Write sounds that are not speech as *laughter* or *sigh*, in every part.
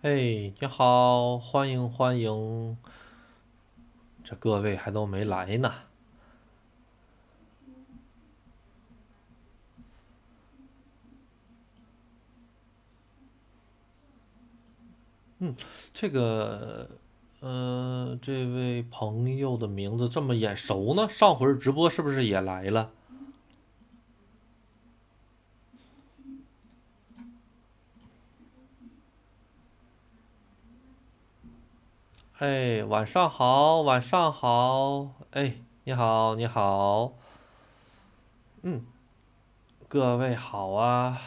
哎，你好，欢迎欢迎，这各位还都没来呢。嗯，这个，呃，这位朋友的名字这么眼熟呢？上回直播是不是也来了？哎，晚上好，晚上好，哎，你好，你好，嗯，各位好啊，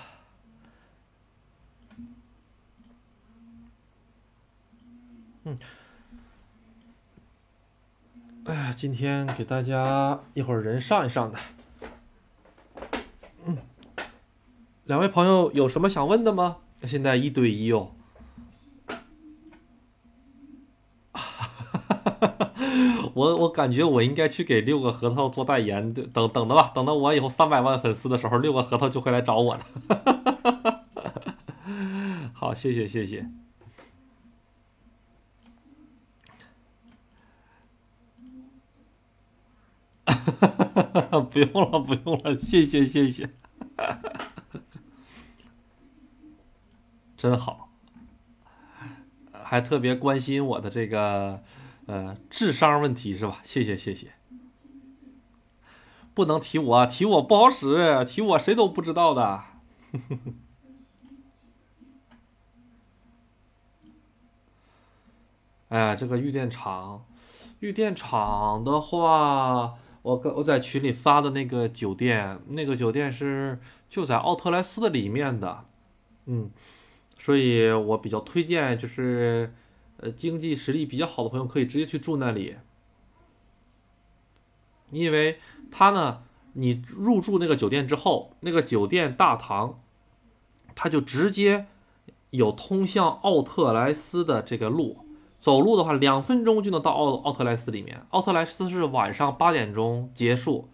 嗯，哎呀，今天给大家一会儿人上一上的，嗯，两位朋友有什么想问的吗？现在一对一哦。我我感觉我应该去给六个核桃做代言，等等的吧，等到我以后三百万粉丝的时候，六个核桃就会来找我的。*laughs* 好，谢谢谢谢。*laughs* 不用了不用了，谢谢谢谢。真好，还特别关心我的这个。呃，智商问题是吧？谢谢谢谢，不能提我，提我不好使，提我谁都不知道的。*laughs* 哎呀，这个玉电厂，玉电厂的话，我我在群里发的那个酒店，那个酒店是就在奥特莱斯的里面的，嗯，所以我比较推荐就是。呃，经济实力比较好的朋友可以直接去住那里，因为他呢，你入住那个酒店之后，那个酒店大堂，他就直接有通向奥特莱斯的这个路，走路的话两分钟就能到奥奥特莱斯里面。奥特莱斯是晚上八点钟结束，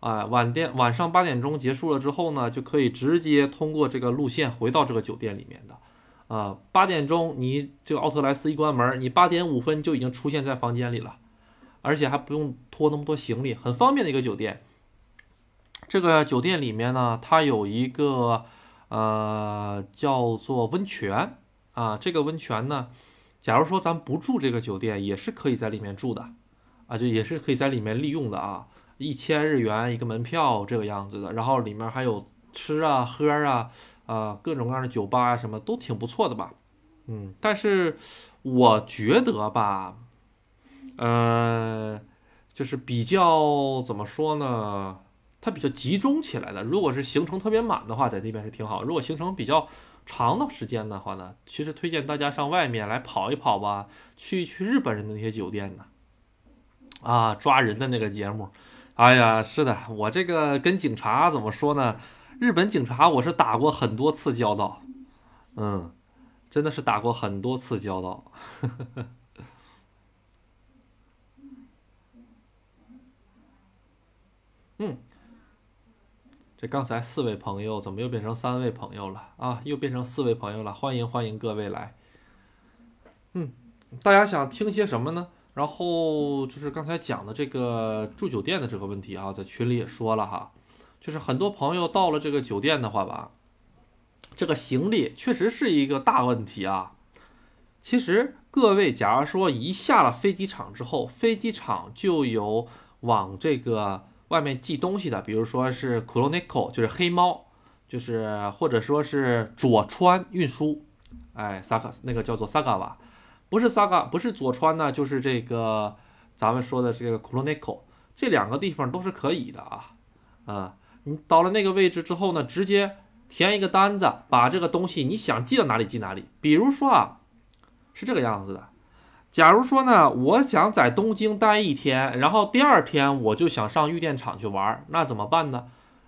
啊，晚点晚上八点钟结束了之后呢，就可以直接通过这个路线回到这个酒店里面的。啊，八点钟你这个奥特莱斯一关门，你八点五分就已经出现在房间里了，而且还不用拖那么多行李，很方便的一个酒店。这个酒店里面呢，它有一个呃叫做温泉啊，这个温泉呢，假如说咱不住这个酒店，也是可以在里面住的啊，就也是可以在里面利用的啊，一千日元一个门票这个样子的，然后里面还有吃啊喝啊。啊，各种各样的酒吧啊，什么都挺不错的吧？嗯，但是我觉得吧，呃，就是比较怎么说呢？它比较集中起来的。如果是行程特别满的话，在那边是挺好；如果行程比较长的时间的话呢，其实推荐大家上外面来跑一跑吧，去去日本人的那些酒店呢。啊，抓人的那个节目，哎呀，是的，我这个跟警察怎么说呢？日本警察，我是打过很多次交道，嗯，真的是打过很多次交道。*laughs* 嗯，这刚才四位朋友怎么又变成三位朋友了啊？又变成四位朋友了，欢迎欢迎各位来。嗯，大家想听些什么呢？然后就是刚才讲的这个住酒店的这个问题啊，在群里也说了哈。就是很多朋友到了这个酒店的话吧，这个行李确实是一个大问题啊。其实各位，假如说一下了飞机场之后，飞机场就有往这个外面寄东西的，比如说是 c o r o n i c o 就是黑猫，就是或者说是佐川运输，哎萨卡那个叫做 Sagawa，不是 Saga，不是佐川呢，就是这个咱们说的这个 c o r o n i c o 这两个地方都是可以的啊，啊。你到了那个位置之后呢，直接填一个单子，把这个东西你想寄到哪里寄哪里。比如说啊，是这个样子的。假如说呢，我想在东京待一天，然后第二天我就想上玉电厂去玩，那怎么办呢？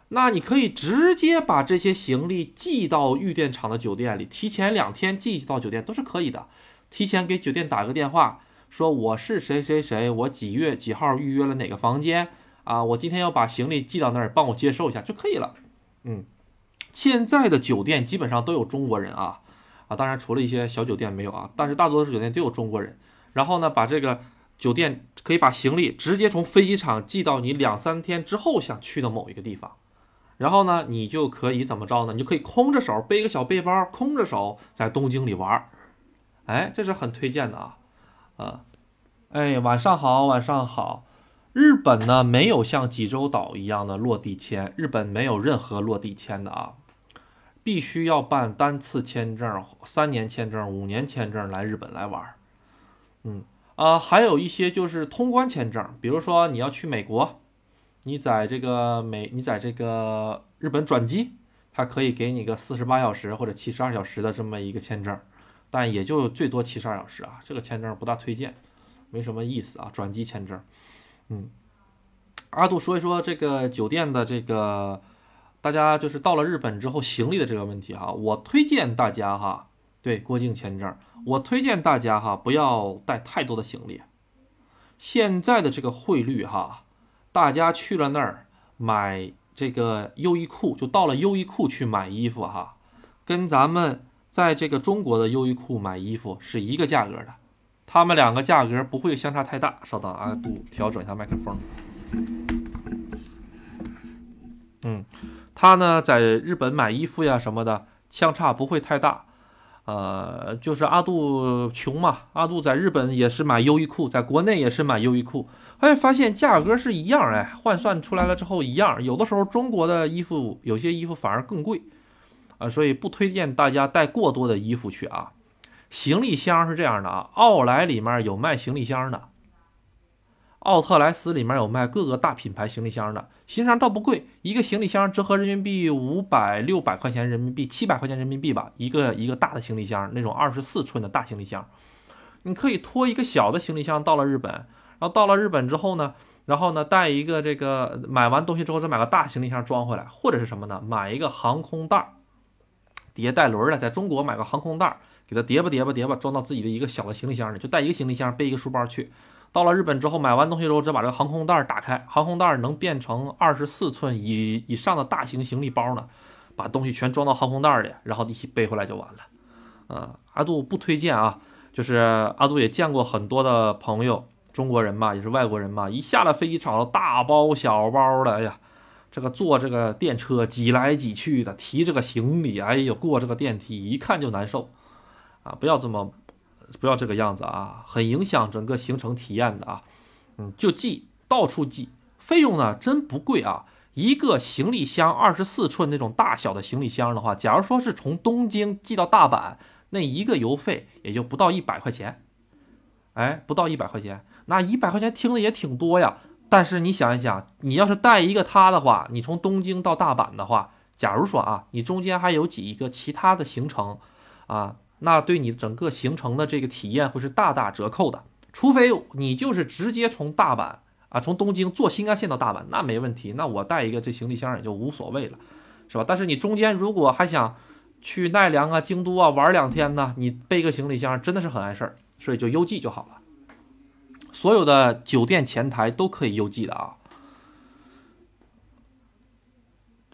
那你可以直接把这些行李寄到玉电厂的酒店里，提前两天寄到酒店都是可以的。提前给酒店打个电话，说我是谁谁谁，我几月几号预约了哪个房间。啊，我今天要把行李寄到那儿，帮我接收一下就可以了。嗯，现在的酒店基本上都有中国人啊啊，当然除了一些小酒店没有啊，但是大多数酒店都有中国人。然后呢，把这个酒店可以把行李直接从飞机场寄到你两三天之后想去的某一个地方。然后呢，你就可以怎么着呢？你就可以空着手背个小背包，空着手在东京里玩儿。哎，这是很推荐的啊，啊，哎，晚上好，晚上好。日本呢没有像济州岛一样的落地签，日本没有任何落地签的啊，必须要办单次签证、三年签证、五年签证来日本来玩。嗯啊，还有一些就是通关签证，比如说你要去美国。你在这个美，你在这个日本转机，它可以给你个四十八小时或者七十二小时的这么一个签证，但也就最多七十二小时啊，这个签证不大推荐，没什么意思啊，转机签证。嗯，阿杜说一说这个酒店的这个，大家就是到了日本之后行李的这个问题哈，我推荐大家哈，对过境签证，我推荐大家哈不要带太多的行李，现在的这个汇率哈。大家去了那儿买这个优衣库，就到了优衣库去买衣服哈，跟咱们在这个中国的优衣库买衣服是一个价格的，他们两个价格不会相差太大。稍等啊，杜调整一下麦克风。嗯，他呢在日本买衣服呀什么的，相差不会太大。呃，就是阿杜穷嘛，阿杜在日本也是买优衣库，在国内也是买优衣库，哎，发现价格是一样，哎，换算出来了之后一样，有的时候中国的衣服有些衣服反而更贵，啊，所以不推荐大家带过多的衣服去啊。行李箱是这样的啊，奥莱里面有卖行李箱的。奥特莱斯里面有卖各个大品牌行李箱的，行李箱倒不贵，一个行李箱折合人民币五百六百块钱人民币，七百块钱人民币吧，一个一个大的行李箱，那种二十四寸的大行李箱，你可以拖一个小的行李箱到了日本，然后到了日本之后呢，然后呢带一个这个买完东西之后再买个大行李箱装回来，或者是什么呢？买一个航空袋儿，底下带轮的，在中国买个航空袋儿，给它叠吧叠吧叠吧，装到自己的一个小的行李箱里，就带一个行李箱，背一个书包去。到了日本之后，买完东西之后，再把这个航空袋打开，航空袋能变成二十四寸以以上的大型行李包呢，把东西全装到航空袋里，然后一起背回来就完了。呃，阿杜不推荐啊，就是阿杜也见过很多的朋友，中国人嘛，也是外国人嘛，一下了飞机场，大包小包的，哎呀，这个坐这个电车挤来挤去的，提这个行李，哎呦，过这个电梯一看就难受，啊，不要这么。不要这个样子啊，很影响整个行程体验的啊。嗯，就寄，到处寄，费用呢真不贵啊。一个行李箱二十四寸那种大小的行李箱的话，假如说是从东京寄到大阪，那一个邮费也就不到一百块钱。哎，不到一百块钱，那一百块钱听着也挺多呀。但是你想一想，你要是带一个它的话，你从东京到大阪的话，假如说啊，你中间还有几个其他的行程啊。那对你整个行程的这个体验会是大打折扣的，除非你就是直接从大阪啊，从东京坐新干线到大阪，那没问题，那我带一个这行李箱也就无所谓了，是吧？但是你中间如果还想去奈良啊、京都啊玩两天呢，你背个行李箱真的是很碍事儿，所以就邮寄就好了。所有的酒店前台都可以邮寄的啊。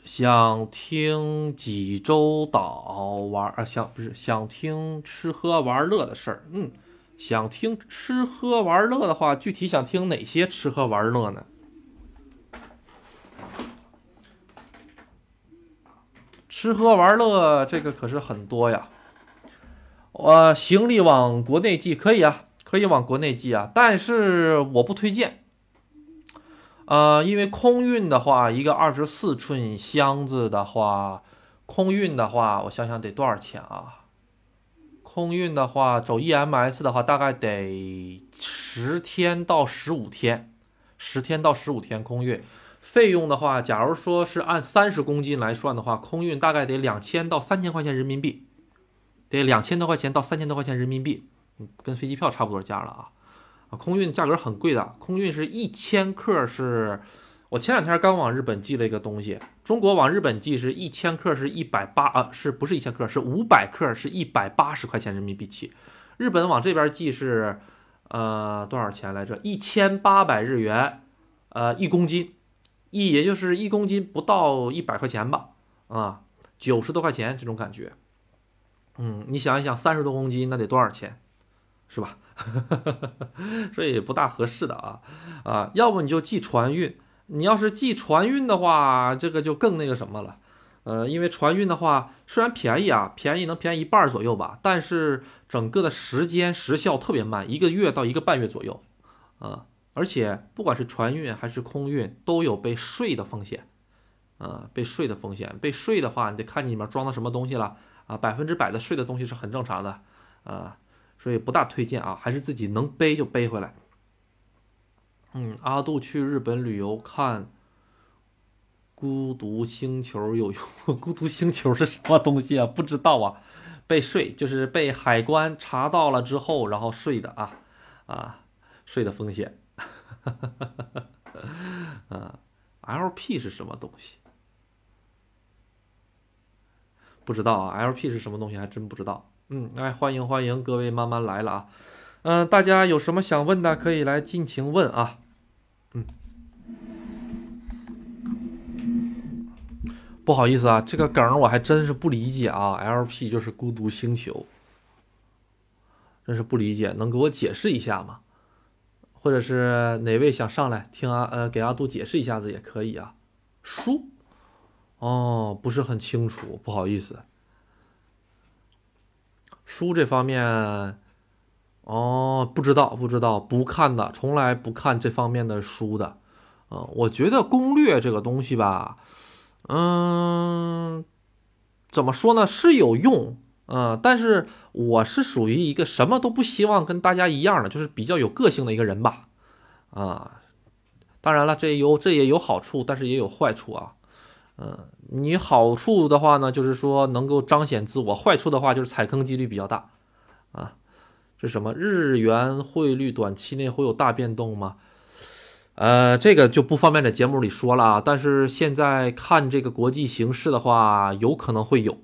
想听济州岛玩啊，想不是想听吃喝玩乐的事儿。嗯，想听吃喝玩乐的话，具体想听哪些吃喝玩乐呢？吃喝玩乐这个可是很多呀。我行李往国内寄可以啊，可以往国内寄啊，但是我不推荐。呃，因为空运的话，一个二十四寸箱子的话，空运的话，我想想得多少钱啊？空运的话，走 EMS 的话，大概得十天到十五天，十天到十五天空运。费用的话，假如说是按三十公斤来算的话，空运大概得两千到三千块钱人民币，得两千多块钱到三千多块钱人民币，跟飞机票差不多价了啊。啊，空运价格很贵的，空运是一千克，是我前两天刚往日本寄了一个东西，中国往日本寄是一千克是一百八啊，是不是一千克？是五百克，是一百八十块钱人民币起。日本往这边寄是，呃，多少钱来着？一千八百日元，呃，一公斤，一也就是一公斤不到一百块钱吧，啊，九十多块钱这种感觉。嗯，你想一想，三十多公斤那得多少钱，是吧？*laughs* 所以不大合适的啊啊，要不你就寄船运。你要是寄船运的话，这个就更那个什么了。呃，因为船运的话虽然便宜啊，便宜能便宜一半左右吧，但是整个的时间时效特别慢，一个月到一个半月左右啊。而且不管是船运还是空运，都有被税的风险，呃，被税的风险。被税的话，你得看你里面装的什么东西了啊，百分之百的税的东西是很正常的啊，所以不大推荐啊，还是自己能背就背回来。嗯，阿杜去日本旅游看《孤独星球》有用，《孤独星球》是什么东西啊？不知道啊，被税就是被海关查到了之后，然后税的啊啊，税的风险。*laughs* 啊，LP 是什么东西？不知道啊，LP 是什么东西还真不知道。嗯，来欢迎欢迎各位慢慢来了啊。嗯，大家有什么想问的可以来尽情问啊。嗯，不好意思啊，这个梗我还真是不理解啊。LP 就是孤独星球，真是不理解，能给我解释一下吗？或者是哪位想上来听阿呃给阿杜解释一下子也可以啊。书哦，不是很清楚，不好意思。书这方面哦，不知道不知道，不看的，从来不看这方面的书的。嗯，我觉得攻略这个东西吧，嗯，怎么说呢，是有用。嗯，但是我是属于一个什么都不希望跟大家一样的，就是比较有个性的一个人吧。啊，当然了，这有这也有好处，但是也有坏处啊。嗯，你好处的话呢，就是说能够彰显自我；坏处的话就是踩坑几率比较大。啊，是什么？日元汇率短期内会有大变动吗？呃，这个就不方便在节目里说了。但是现在看这个国际形势的话，有可能会有。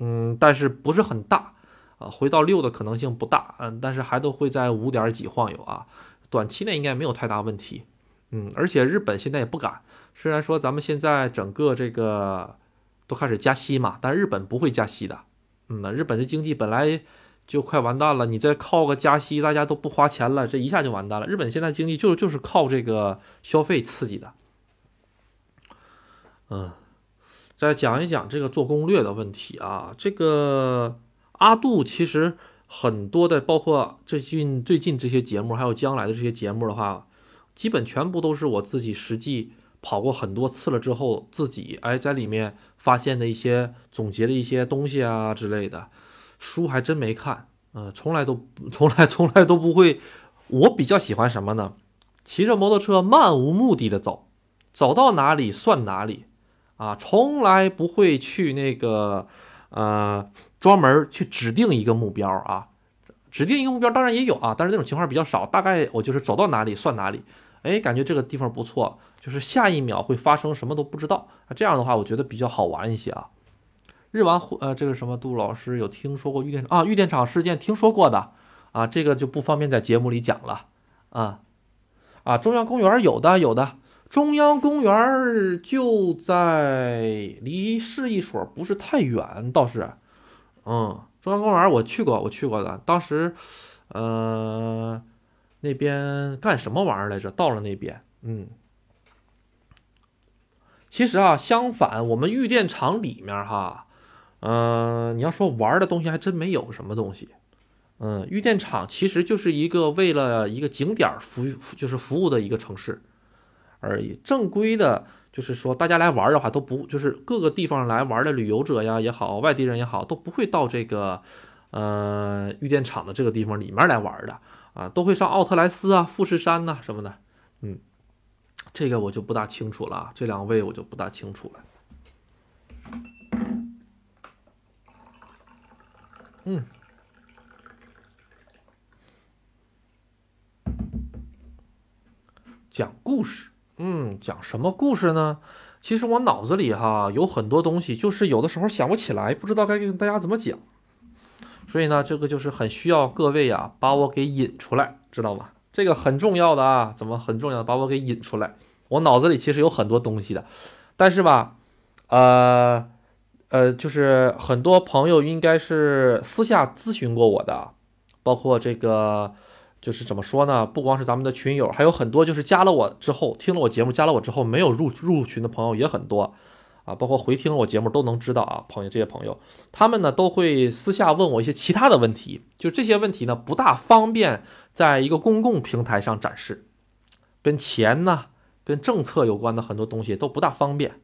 嗯，但是不是很大啊？回到六的可能性不大，嗯，但是还都会在五点几晃悠啊。短期内应该没有太大问题，嗯，而且日本现在也不敢。虽然说咱们现在整个这个都开始加息嘛，但日本不会加息的。嗯，那日本的经济本来就快完蛋了，你再靠个加息，大家都不花钱了，这一下就完蛋了。日本现在经济就就是靠这个消费刺激的，嗯。再讲一讲这个做攻略的问题啊，这个阿杜其实很多的，包括最近最近这些节目，还有将来的这些节目的话，基本全部都是我自己实际跑过很多次了之后，自己哎在里面发现的一些总结的一些东西啊之类的，书还真没看，嗯，从来都 *laughs* 从来从来都不会。我比较喜欢什么呢？骑着摩托车漫无目的的走，走到哪里算哪里。啊，从来不会去那个，呃，专门去指定一个目标啊，指定一个目标当然也有啊，但是那种情况比较少。大概我就是走到哪里算哪里，哎，感觉这个地方不错，就是下一秒会发生什么都不知道啊。这样的话，我觉得比较好玩一些啊。日完呃，这个什么杜老师有听说过玉电啊？玉电厂事件听说过的啊，这个就不方便在节目里讲了啊。啊，中央公园有的有的。中央公园就在离市一所不是太远，倒是，嗯，中央公园我去过，我去过的。当时，呃，那边干什么玩意儿来着？到了那边，嗯，其实啊，相反，我们玉电厂里面哈，嗯，你要说玩的东西还真没有什么东西。嗯，玉电厂其实就是一个为了一个景点服就是服务的一个城市。而已，正规的，就是说大家来玩的话，都不就是各个地方来玩的旅游者呀也好，外地人也好，都不会到这个，呃，玉电厂的这个地方里面来玩的啊，都会上奥特莱斯啊、富士山呐什么的，嗯，这个我就不大清楚了，这两位我就不大清楚了，嗯，讲故事。嗯，讲什么故事呢？其实我脑子里哈有很多东西，就是有的时候想不起来，不知道该跟大家怎么讲。所以呢，这个就是很需要各位呀把我给引出来，知道吗？这个很重要的啊，怎么很重要的把我给引出来？我脑子里其实有很多东西的，但是吧，呃，呃，就是很多朋友应该是私下咨询过我的，包括这个，就是怎么说呢？不光是咱们的群友，还有很多就是加了我之后，听了我节目，加了我之后没有入入群的朋友也很多啊，包括回听我节目都能知道啊，朋友这些朋友，他们呢都会私下问我一些其他的问题，就这些问题呢不大方便在一个公共平台上展示，跟钱呢、跟政策有关的很多东西都不大方便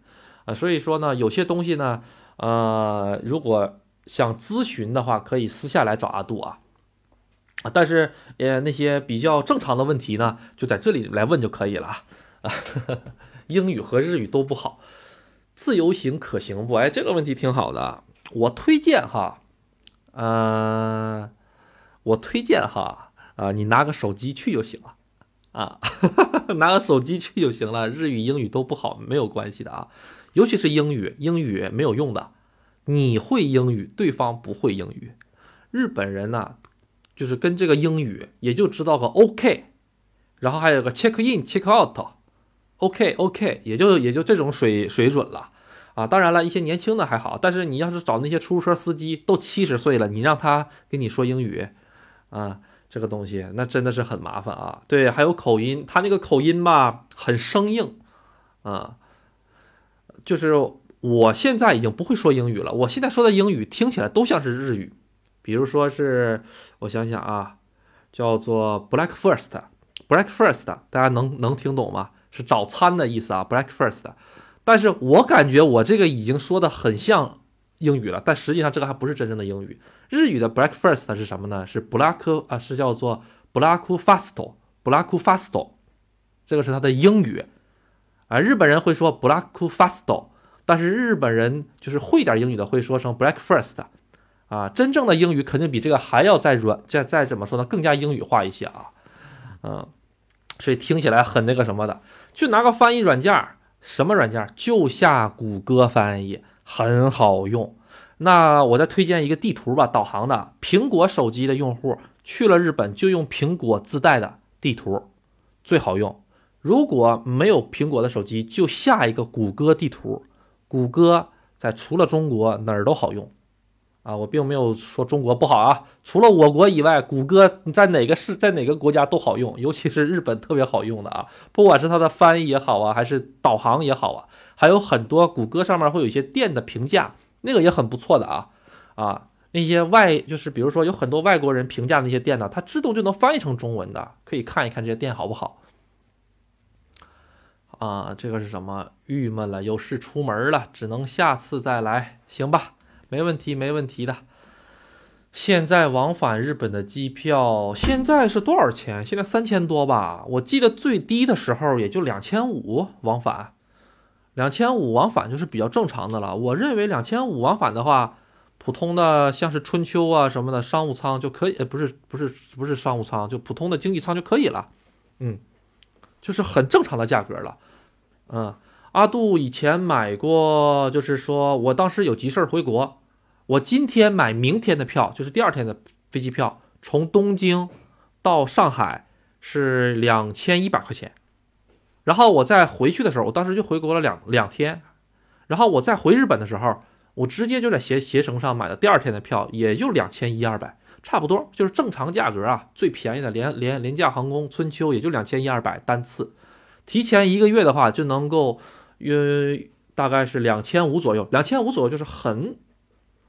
啊，所以说呢，有些东西呢。呃，如果想咨询的话，可以私下来找阿杜啊。啊，但是呃，那些比较正常的问题呢，就在这里来问就可以了啊。*laughs* 英语和日语都不好，自由行可行不？哎，这个问题挺好的，我推荐哈。呃，我推荐哈，啊，你拿个手机去就行了啊，*laughs* 拿个手机去就行了。日语、英语都不好，没有关系的啊。尤其是英语，英语没有用的。你会英语，对方不会英语。日本人呢，就是跟这个英语也就知道个 OK，然后还有个 check in check out OK，OK，也就也就这种水水准了啊。当然了，一些年轻的还好，但是你要是找那些出租车司机都七十岁了，你让他跟你说英语啊，这个东西那真的是很麻烦啊。对，还有口音，他那个口音吧，很生硬啊。就是我现在已经不会说英语了，我现在说的英语听起来都像是日语，比如说是，我想想啊，叫做 breakfast，breakfast，大家能能听懂吗？是早餐的意思啊，breakfast。但是我感觉我这个已经说的很像英语了，但实际上这个还不是真正的英语。日语的 breakfast 是什么呢？是 black 啊，是叫做 blackfast，blackfast，这个是它的英语。啊，日本人会说 breakfast，但是日本人就是会点英语的会说成 breakfast，啊，真正的英语肯定比这个还要再软，再再怎么说呢，更加英语化一些啊，嗯，所以听起来很那个什么的，就拿个翻译软件，什么软件？就下谷歌翻译，很好用。那我再推荐一个地图吧，导航的，苹果手机的用户去了日本就用苹果自带的地图，最好用。如果没有苹果的手机，就下一个谷歌地图。谷歌在除了中国哪儿都好用，啊，我并没有说中国不好啊。除了我国以外，谷歌在哪个市、在哪个国家都好用，尤其是日本特别好用的啊。不管是它的翻译也好啊，还是导航也好啊，还有很多谷歌上面会有一些店的评价，那个也很不错的啊。啊，那些外就是比如说有很多外国人评价那些店呢，它自动就能翻译成中文的，可以看一看这些店好不好。啊，这个是什么？郁闷了，有事出门了，只能下次再来，行吧？没问题，没问题的。现在往返日本的机票现在是多少钱？现在三千多吧？我记得最低的时候也就两千五往返，两千五往返就是比较正常的了。我认为两千五往返的话，普通的像是春秋啊什么的商务舱就可以，不是不是不是商务舱，就普通的经济舱就可以了。嗯，就是很正常的价格了。嗯，阿杜以前买过，就是说我当时有急事儿回国，我今天买明天的票，就是第二天的飞机票，从东京到上海是两千一百块钱，然后我再回去的时候，我当时就回国了两两天，然后我再回日本的时候，我直接就在携携程上买的。第二天的票，也就两千一二百，差不多就是正常价格啊，最便宜的廉廉廉价航空春秋也就两千一二百单次。提前一个月的话，就能够约大概是两千五左右，两千五左右就是很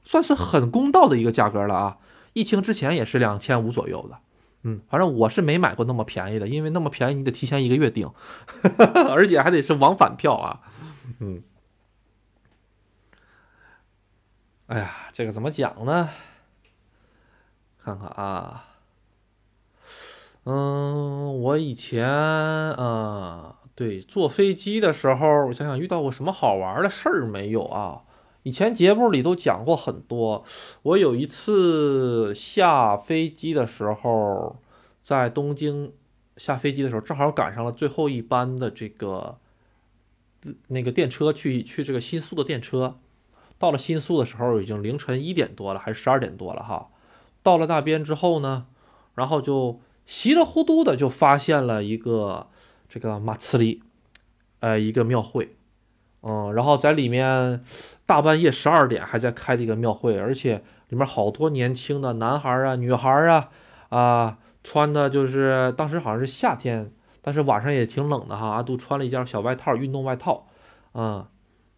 算是很公道的一个价格了啊。疫情之前也是两千五左右的，嗯，反正我是没买过那么便宜的，因为那么便宜你得提前一个月订，*laughs* 而且还得是往返票啊，嗯。哎呀，这个怎么讲呢？看看啊。嗯，我以前啊，对，坐飞机的时候，我想想遇到过什么好玩的事儿没有啊？以前节目里都讲过很多。我有一次下飞机的时候，在东京下飞机的时候，正好赶上了最后一班的这个那个电车去去这个新宿的电车。到了新宿的时候，已经凌晨一点多了，还是十二点多了哈。到了那边之后呢，然后就。稀里糊涂的就发现了一个这个马茨里，呃，一个庙会，嗯，然后在里面大半夜十二点还在开这个庙会，而且里面好多年轻的男孩啊、女孩啊，啊，穿的就是当时好像是夏天，但是晚上也挺冷的哈。阿杜穿了一件小外套，运动外套，嗯，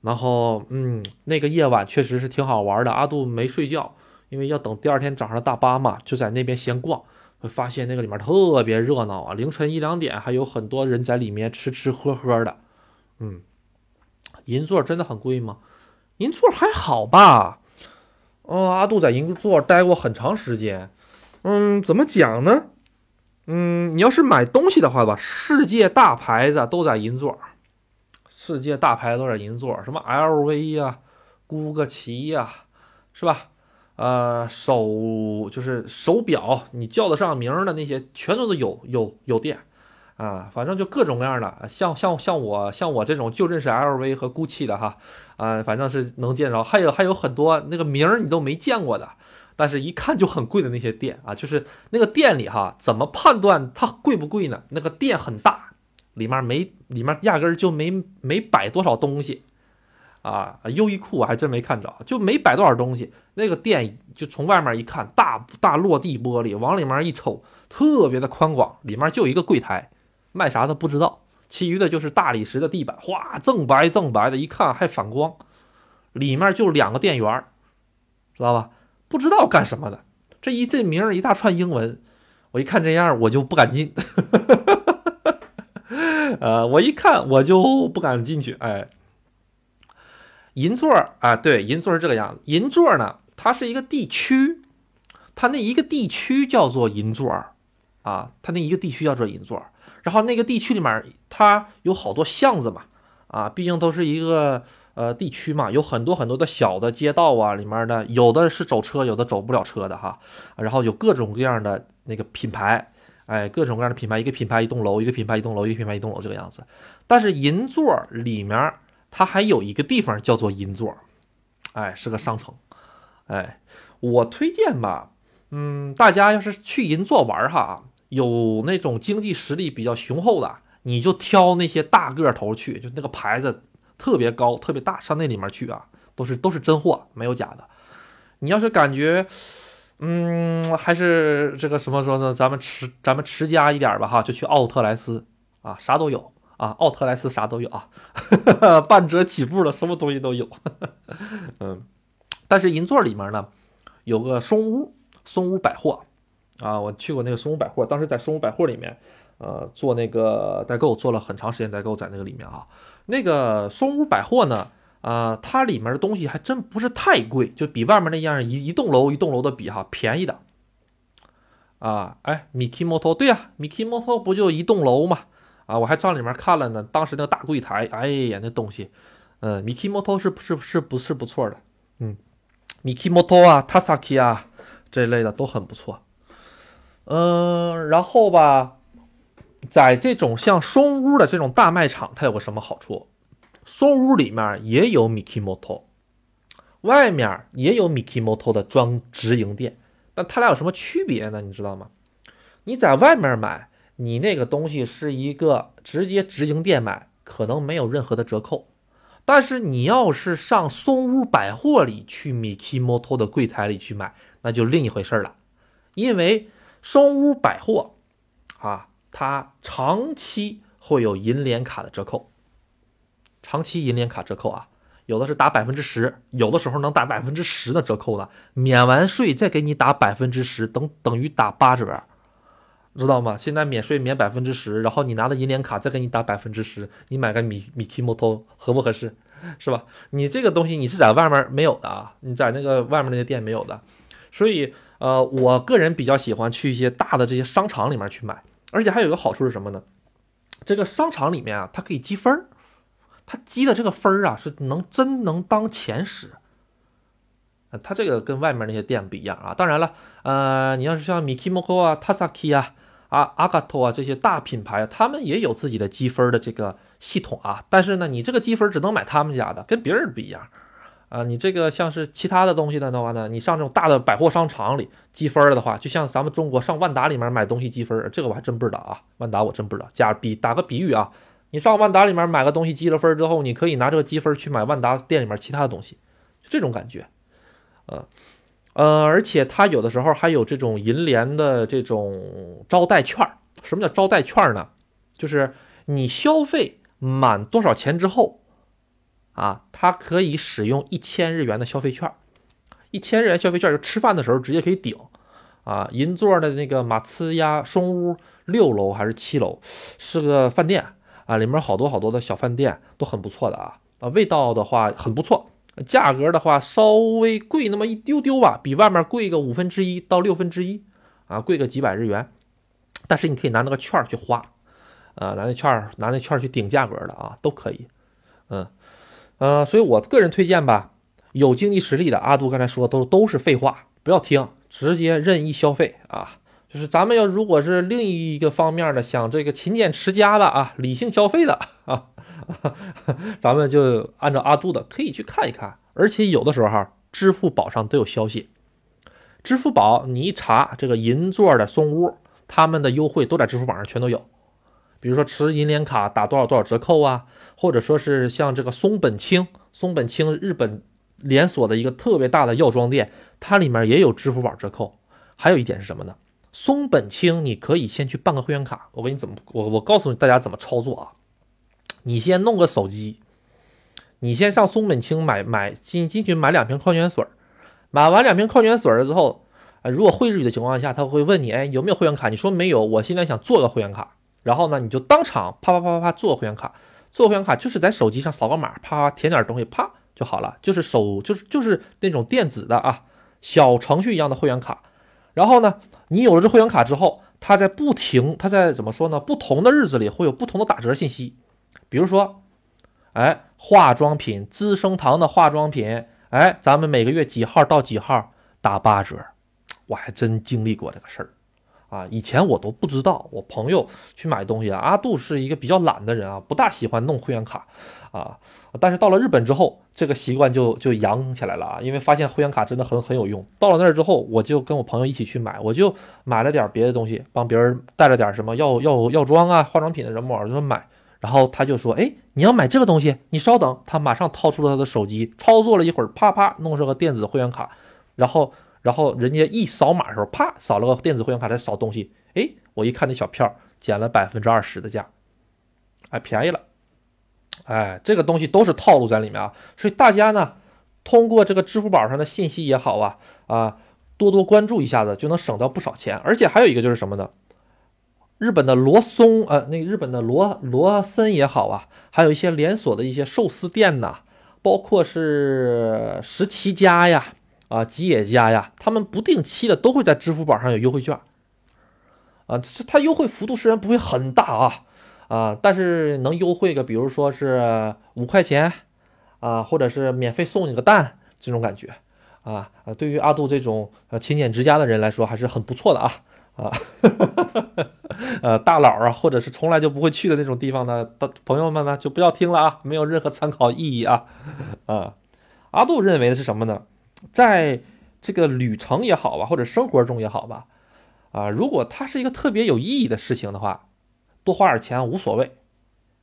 然后嗯，那个夜晚确实是挺好玩的。阿杜没睡觉，因为要等第二天早上的大巴嘛，就在那边闲逛，会发现那个里面特别热闹啊，凌晨一两点还有很多人在里面吃吃喝喝的，嗯。银座真的很贵吗？银座还好吧。嗯，阿杜在银座待过很长时间。嗯，怎么讲呢？嗯，你要是买东西的话吧，世界大牌子都在银座。世界大牌都在银座，什么 LV 呀、GUCCI 呀，是吧？呃，手就是手表，你叫得上名的那些，全都是有有有店。啊，反正就各种各样的，像像像我像我这种就认识 LV 和 GUCCI 的哈，啊，反正是能见着，还有还有很多那个名儿你都没见过的，但是一看就很贵的那些店啊，就是那个店里哈，怎么判断它贵不贵呢？那个店很大，里面没里面压根儿就没没摆多少东西，啊，优衣库我还真没看着，就没摆多少东西，那个店就从外面一看，大大落地玻璃，往里面一瞅，特别的宽广，里面就一个柜台。卖啥的不知道，其余的就是大理石的地板，哗，锃白锃白的，一看还反光。里面就两个店员，知道吧？不知道干什么的。这一这名一大串英文，我一看这样我就不敢进。*laughs* 呃，我一看我就不敢进去。哎，银座啊，对，银座是这个样子。银座呢，它是一个地区，它那一个地区叫做银座啊，它那一个地区叫做银座。然后那个地区里面，它有好多巷子嘛，啊，毕竟都是一个呃地区嘛，有很多很多的小的街道啊，里面的有的是走车，有的走不了车的哈，然后有各种各样的那个品牌，哎，各种各样的品牌，一个品牌一栋楼，一个品牌一栋楼，一个品牌一栋楼这个样子。但是银座里面它还有一个地方叫做银座，哎，是个商城，哎，我推荐吧，嗯，大家要是去银座玩哈。有那种经济实力比较雄厚的，你就挑那些大个头去，就那个牌子特别高、特别大，上那里面去啊，都是都是真货，没有假的。你要是感觉，嗯，还是这个什么说呢？咱们持咱们持家一点吧，哈，就去奥特莱斯啊，啥都有啊，奥特莱斯啥都有啊，*laughs* 半折起步的，什么东西都有。*laughs* 嗯，但是银座里面呢，有个松屋，松屋百货。啊，我去过那个松屋百货，当时在松屋百货里面，呃，做那个代购，做了很长时间代购，在那个里面啊。那个松屋百货呢，啊，它里面的东西还真不是太贵，就比外面那样一一栋楼一栋楼的比哈，便宜的。啊，哎，Mikimoto，对呀，Mikimoto 不就一栋楼嘛？啊，我还上里面看了呢，当时那个大柜台，哎呀，那东西，嗯，Mikimoto 是是是不是不错的？嗯，Mikimoto 啊，Tasaki 啊，这一类的都很不错。嗯，然后吧，在这种像松屋的这种大卖场，它有个什么好处？松屋里面也有 Mikimoto，外面也有 Mikimoto 的专直营店，但它俩有什么区别呢？你知道吗？你在外面买，你那个东西是一个直接直营店买，可能没有任何的折扣，但是你要是上松屋百货里去 Mikimoto 的柜台里去买，那就另一回事了，因为。松屋百货，啊，它长期会有银联卡的折扣，长期银联卡折扣啊，有的是打百分之十，有的时候能打百分之十的折扣呢，免完税再给你打百分之十，等等于打八折，知道吗？现在免税免百分之十，然后你拿的银联卡再给你打百分之十，你买个米米奇摩托合不合适？*laughs* 是吧？你这个东西你是在外面没有的啊，你在那个外面那些店没有的，所以。呃，我个人比较喜欢去一些大的这些商场里面去买，而且还有一个好处是什么呢？这个商场里面啊，它可以积分儿，它积的这个分儿啊，是能真能当钱使。它这个跟外面那些店不一样啊。当然了，呃，你要是像 Mikimoto 啊、Tasaki 啊、啊 Agato 啊这些大品牌，他们也有自己的积分的这个系统啊。但是呢，你这个积分只能买他们家的，跟别人不一样。啊，你这个像是其他的东西的话呢，你上这种大的百货商场里积分的话，就像咱们中国上万达里面买东西积分，这个我还真不知道啊。万达我真不知道。假比打个比喻啊，你上万达里面买个东西积了分之后，你可以拿这个积分去买万达店里面其他的东西，就这种感觉，呃呃，而且它有的时候还有这种银联的这种招待券儿。什么叫招待券呢？就是你消费满多少钱之后，啊，它可以使用一千日元的消费券。一千日元消费券就吃饭的时候直接可以顶。啊，银座的那个马呲呀松屋六楼还是七楼，是个饭店。啊，里面好多好多的小饭店都很不错的啊。啊，味道的话很不错，价格的话稍微贵那么一丢丢吧，比外面贵个五分之一到六分之一。啊，贵个几百日元，但是你可以拿那个券去花，啊，拿那券拿那券去顶价格的啊，都可以，嗯呃，所以我个人推荐吧，有经济实力的阿杜刚才说的都都是废话，不要听。直接任意消费啊，就是咱们要如果是另一个方面的，想这个勤俭持家的啊，理性消费的啊，*laughs* 咱们就按照阿杜的可以去看一看。而且有的时候哈，支付宝上都有消息，支付宝你一查这个银座的松屋，他们的优惠都在支付宝上全都有。比如说持银联卡打多少多少折扣啊，或者说是像这个松本清，松本清日本。连锁的一个特别大的药妆店，它里面也有支付宝折扣。还有一点是什么呢？松本清，你可以先去办个会员卡。我给你怎么，我我告诉你大家怎么操作啊？你先弄个手机，你先上松本清买买进进去买两瓶矿泉水，买完两瓶矿泉水了之后，啊，如果会日语的情况下，他会问你，哎，有没有会员卡？你说没有，我现在想做个会员卡。然后呢，你就当场啪啪啪啪啪做会员卡，做会员卡就是在手机上扫个码，啪填点东西，啪。就好了，就是手就是就是那种电子的啊，小程序一样的会员卡。然后呢，你有了这会员卡之后，它在不停，它在怎么说呢？不同的日子里会有不同的打折信息。比如说，哎，化妆品资生堂的化妆品，哎，咱们每个月几号到几号打八折？我还真经历过这个事儿啊！以前我都不知道，我朋友去买东西啊，阿杜是一个比较懒的人啊，不大喜欢弄会员卡啊。但是到了日本之后，这个习惯就就养起来了啊，因为发现会员卡真的很很有用。到了那儿之后，我就跟我朋友一起去买，我就买了点别的东西，帮别人带了点什么药药药妆啊、化妆品的人么，我就买。然后他就说：“哎，你要买这个东西，你稍等。”他马上掏出了他的手机，操作了一会儿，啪啪弄上个电子会员卡，然后然后人家一扫码的时候，啪扫了个电子会员卡再扫东西，哎，我一看那小票减了百分之二十的价，哎，便宜了。哎，这个东西都是套路在里面啊，所以大家呢，通过这个支付宝上的信息也好啊，啊，多多关注一下子，就能省到不少钱。而且还有一个就是什么呢？日本的罗松，呃，那日本的罗罗森也好啊，还有一些连锁的一些寿司店呐，包括是十七家呀，啊，吉野家呀，他们不定期的都会在支付宝上有优惠券，啊，这它优惠幅度虽然不会很大啊。啊，但是能优惠个，比如说是五块钱，啊，或者是免费送你个蛋，这种感觉，啊啊，对于阿杜这种呃勤俭持家的人来说，还是很不错的啊啊，*laughs* 呃，大佬啊，或者是从来就不会去的那种地方呢，的朋友们呢，就不要听了啊，没有任何参考意义啊 *laughs* 啊，阿杜认为的是什么呢？在这个旅程也好吧，或者生活中也好吧，啊，如果它是一个特别有意义的事情的话。多花点钱无所谓，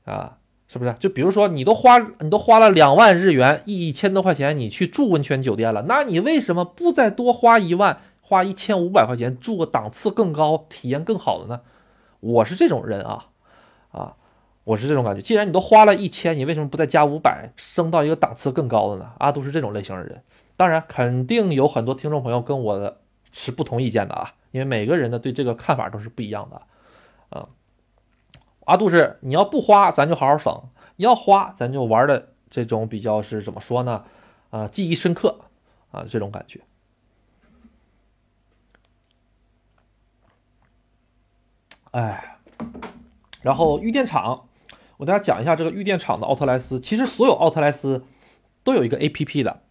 啊，是不是？就比如说，你都花，你都花了两万日元，一千多块钱，你去住温泉酒店了，那你为什么不再多花一万，花一千五百块钱住个档次更高、体验更好的呢？我是这种人啊，啊，我是这种感觉。既然你都花了一千，你为什么不再加五百，升到一个档次更高的呢？阿杜是这种类型的人。当然，肯定有很多听众朋友跟我的是不同意见的啊，因为每个人的对这个看法都是不一样的，啊。阿杜是，你要不花，咱就好好省；要花，咱就玩的这种比较是怎么说呢？啊，记忆深刻啊，这种感觉。哎，然后御电厂，我给大家讲一下这个御电厂的奥特莱斯。其实所有奥特莱斯都有一个 A P P 的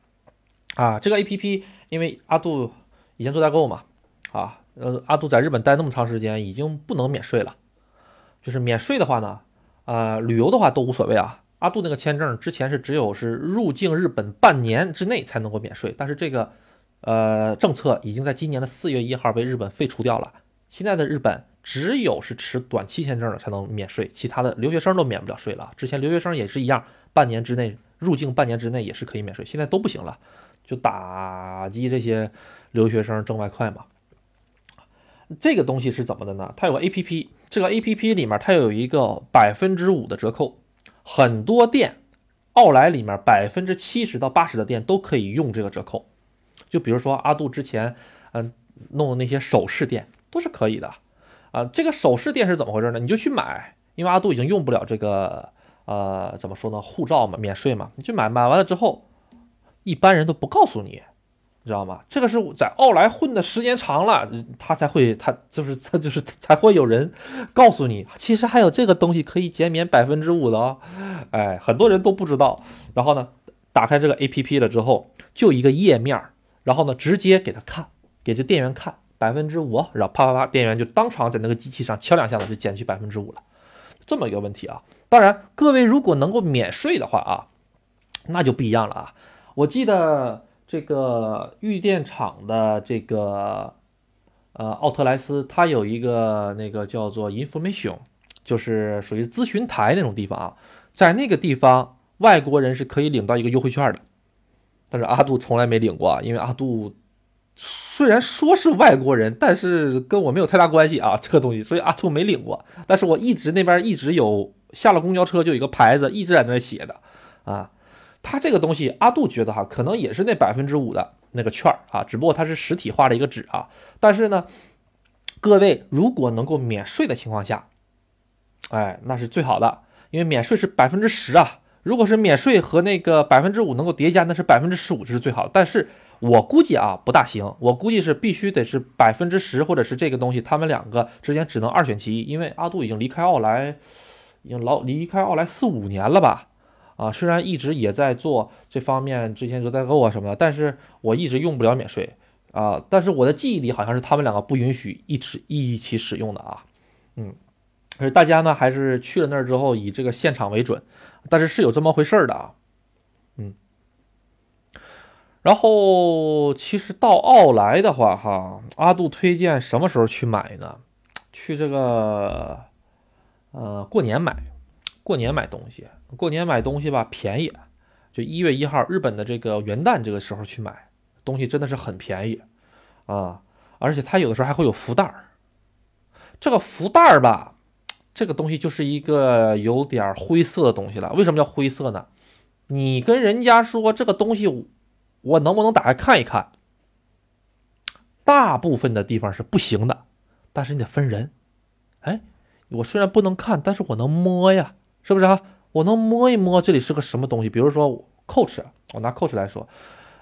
啊，这个 A P P 因为阿杜以前做代购嘛，啊，呃，阿杜在日本待那么长时间，已经不能免税了。就是免税的话呢，啊，旅游的话都无所谓啊。阿杜那个签证之前是只有是入境日本半年之内才能够免税，但是这个呃政策已经在今年的四月一号被日本废除掉了。现在的日本只有是持短期签证的才能免税，其他的留学生都免不了税了。之前留学生也是一样，半年之内入境，半年之内也是可以免税，现在都不行了，就打击这些留学生挣外快嘛。这个东西是怎么的呢？它有个 A P P，这个 A P P 里面它有一个百分之五的折扣，很多店，奥莱里面百分之七十到八十的店都可以用这个折扣。就比如说阿杜之前，嗯，弄的那些首饰店都是可以的，啊，这个首饰店是怎么回事呢？你就去买，因为阿杜已经用不了这个，呃，怎么说呢？护照嘛，免税嘛，你去买，买完了之后，一般人都不告诉你。你知道吗？这个是在奥莱混的时间长了，他才会，他就是他就是才会有人告诉你，其实还有这个东西可以减免百分之五的哦。哎，很多人都不知道。然后呢，打开这个 A P P 了之后，就一个页面，然后呢，直接给他看，给这店员看百分之五，然后啪啪啪，店员就当场在那个机器上敲两下子就减去百分之五了。这么一个问题啊。当然，各位如果能够免税的话啊，那就不一样了啊。我记得。这个玉电厂的这个呃奥特莱斯，它有一个那个叫做 information，就是属于咨询台那种地方啊，在那个地方，外国人是可以领到一个优惠券的，但是阿杜从来没领过，因为阿杜虽然说是外国人，但是跟我没有太大关系啊，*laughs* 这个东西，所以阿杜没领过。但是我一直那边一直有下了公交车就有一个牌子一直在那写的啊。它这个东西，阿杜觉得哈，可能也是那百分之五的那个券儿啊，只不过它是实体化的一个纸啊。但是呢，各位如果能够免税的情况下，哎，那是最好的，因为免税是百分之十啊。如果是免税和那个百分之五能够叠加，那是百分之十五，这是最好。但是我估计啊，不大行，我估计是必须得是百分之十，或者是这个东西，他们两个之间只能二选其一。因为阿杜已经离开奥莱，已经老离开奥莱四五年了吧。啊，虽然一直也在做这方面，之前做代购啊什么的，但是我一直用不了免税啊。但是我的记忆里好像是他们两个不允许一起一起使用的啊。嗯，而大家呢还是去了那儿之后以这个现场为准，但是是有这么回事儿的啊。嗯，然后其实到奥莱的话哈，阿杜推荐什么时候去买呢？去这个呃过年买。过年买东西，过年买东西吧便宜，就一月一号日本的这个元旦这个时候去买东西真的是很便宜啊，而且它有的时候还会有福袋儿。这个福袋儿吧，这个东西就是一个有点灰色的东西了。为什么叫灰色呢？你跟人家说这个东西，我能不能打开看一看？大部分的地方是不行的，但是你得分人。哎，我虽然不能看，但是我能摸呀。是不是啊？我能摸一摸这里是个什么东西？比如说 Coach，我拿 Coach 来说，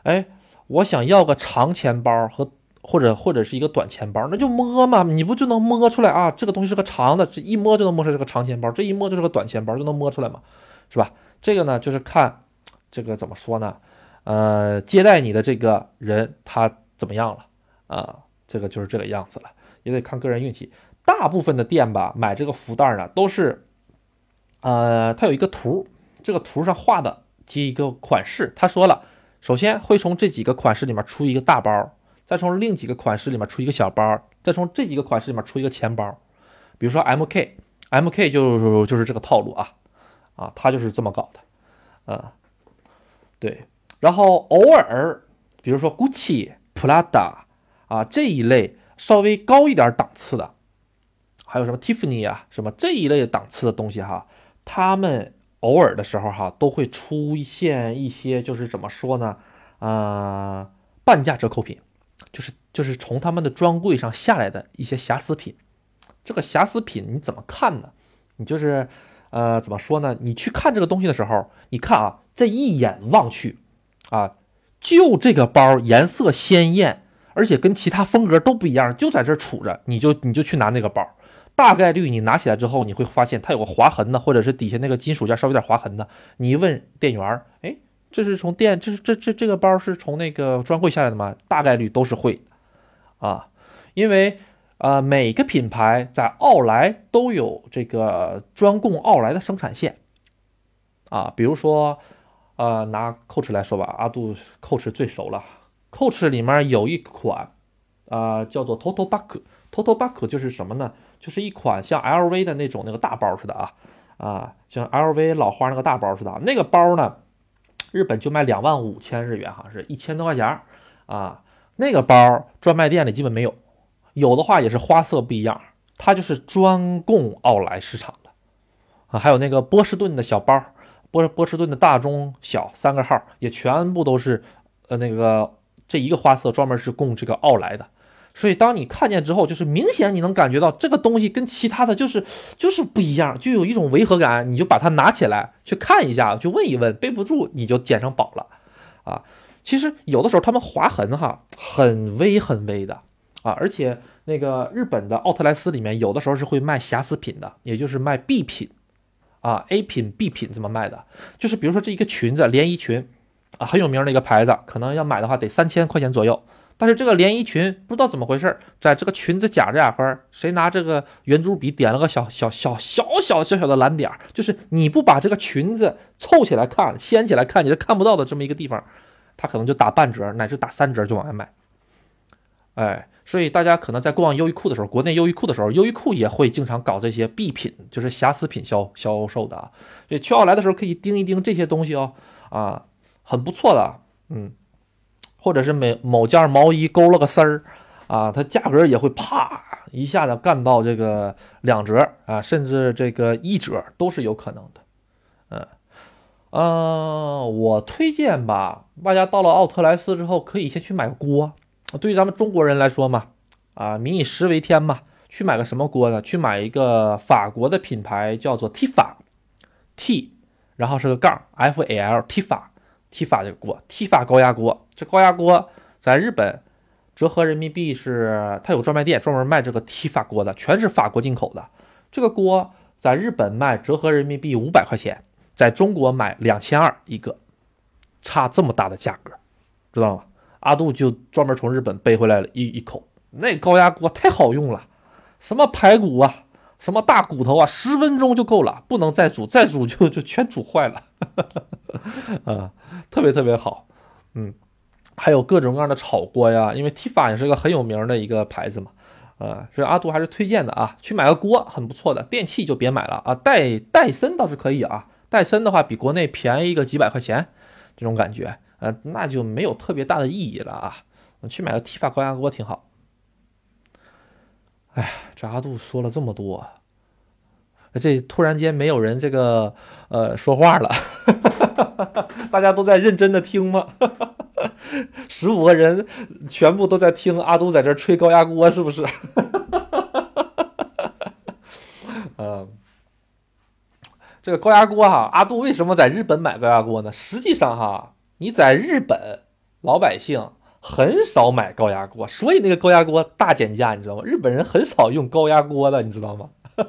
哎，我想要个长钱包和或者或者是一个短钱包，那就摸嘛，你不就能摸出来啊？这个东西是个长的，这一摸就能摸出来是个长钱包，这一摸就是个短钱包，就能摸出来嘛，是吧？这个呢，就是看这个怎么说呢？呃，接待你的这个人他怎么样了啊？这个就是这个样子了，也得看个人运气。大部分的店吧，买这个福袋呢，都是。呃，它有一个图，这个图上画的几个款式，他说了，首先会从这几个款式里面出一个大包，再从另几个款式里面出一个小包，再从这几个款式里面出一个钱包。比如说 M K，M K 就就是这个套路啊，啊，他就是这么搞的，啊，对。然后偶尔，比如说 Gucci、Prada 啊这一类稍微高一点档次的，还有什么 Tiffany 啊，什么这一类档次的东西哈。他们偶尔的时候哈，都会出现一些，就是怎么说呢？呃，半价折扣品，就是就是从他们的专柜上下来的一些瑕疵品。这个瑕疵品你怎么看呢？你就是呃，怎么说呢？你去看这个东西的时候，你看啊，这一眼望去啊，就这个包颜色鲜艳，而且跟其他风格都不一样，就在这儿杵着，你就你就去拿那个包。大概率你拿起来之后，你会发现它有个划痕的，或者是底下那个金属件稍微有点划痕的。你一问店员，哎，这是从店，这是这这这个包是从那个专柜下来的吗？大概率都是会啊，因为呃每个品牌在奥莱都有这个专供奥莱的生产线啊。比如说呃拿 Coach 来说吧，阿杜 Coach 最熟了，Coach 里面有一款啊，叫做 Total Buck。Total Buck 就是什么呢？就是一款像 LV 的那种那个大包似的啊啊，像 LV 老花那个大包似的。那个包呢，日本就卖两万五千日元，好像是一千多块钱啊。那个包专卖店里基本没有，有的话也是花色不一样。它就是专供奥莱市场的啊。还有那个波士顿的小包，波波士顿的大中小三个号也全部都是呃那个这一个花色专门是供这个奥莱的。所以，当你看见之后，就是明显你能感觉到这个东西跟其他的就是就是不一样，就有一种违和感。你就把它拿起来去看一下，去问一问，背不住你就捡上宝了啊！其实有的时候他们划痕哈很微很微的啊，而且那个日本的奥特莱斯里面有的时候是会卖瑕疵品的，也就是卖 B 品啊，A 品 B 品这么卖的。就是比如说这一个裙子连衣裙啊，很有名的一个牌子，可能要买的话得三千块钱左右。但是这个连衣裙不知道怎么回事，在这个裙子假着假花，谁拿这个圆珠笔点了个小小小小小小小的蓝点儿，就是你不把这个裙子凑起来看、掀起来看，你是看不到的这么一个地方，它可能就打半折，乃至打三折就往外卖。哎，所以大家可能在逛优衣库的时候，国内优衣库的时候，优衣库也会经常搞这些 B 品，就是瑕疵品销销售的啊。所以去奥莱的时候可以盯一盯这些东西哦，啊，很不错的，嗯。或者是每某件毛衣勾了个丝儿，啊，它价格也会啪一下子干到这个两折啊，甚至这个一折都是有可能的。嗯，嗯，我推荐吧，大家到了奥特莱斯之后，可以先去买个锅。对于咱们中国人来说嘛，啊，民以食为天嘛，去买个什么锅呢？去买一个法国的品牌，叫做 Tifa，T，然后是个杠 F A L，Tifa。T 法这个锅，T 法高压锅，这高压锅在日本折合人民币是，它有专卖店专门卖这个 T 法锅的，全是法国进口的。这个锅在日本卖折合人民币五百块钱，在中国买两千二一个，差这么大的价格，知道吗？阿杜就专门从日本背回来了一一口，那高压锅太好用了，什么排骨啊。什么大骨头啊，十分钟就够了，不能再煮，再煮就 *laughs* 就全煮坏了，*laughs* 啊，特别特别好，嗯，还有各种各样的炒锅呀，因为 Tifa 也是个很有名的一个牌子嘛，啊，所以阿杜还是推荐的啊，去买个锅很不错的，电器就别买了啊，戴戴森倒是可以啊，戴森的话比国内便宜个几百块钱，这种感觉，呃，那就没有特别大的意义了啊，去买个 Tifa 高压锅挺好。哎，这阿杜说了这么多，这突然间没有人这个呃说话了，*laughs* 大家都在认真的听吗？十五个人全部都在听阿杜在这吹高压锅，是不是？嗯，*laughs* 这个高压锅哈，阿杜为什么在日本买高压锅呢？实际上哈，你在日本老百姓。很少买高压锅，所以那个高压锅大减价，你知道吗？日本人很少用高压锅的，你知道吗？*laughs*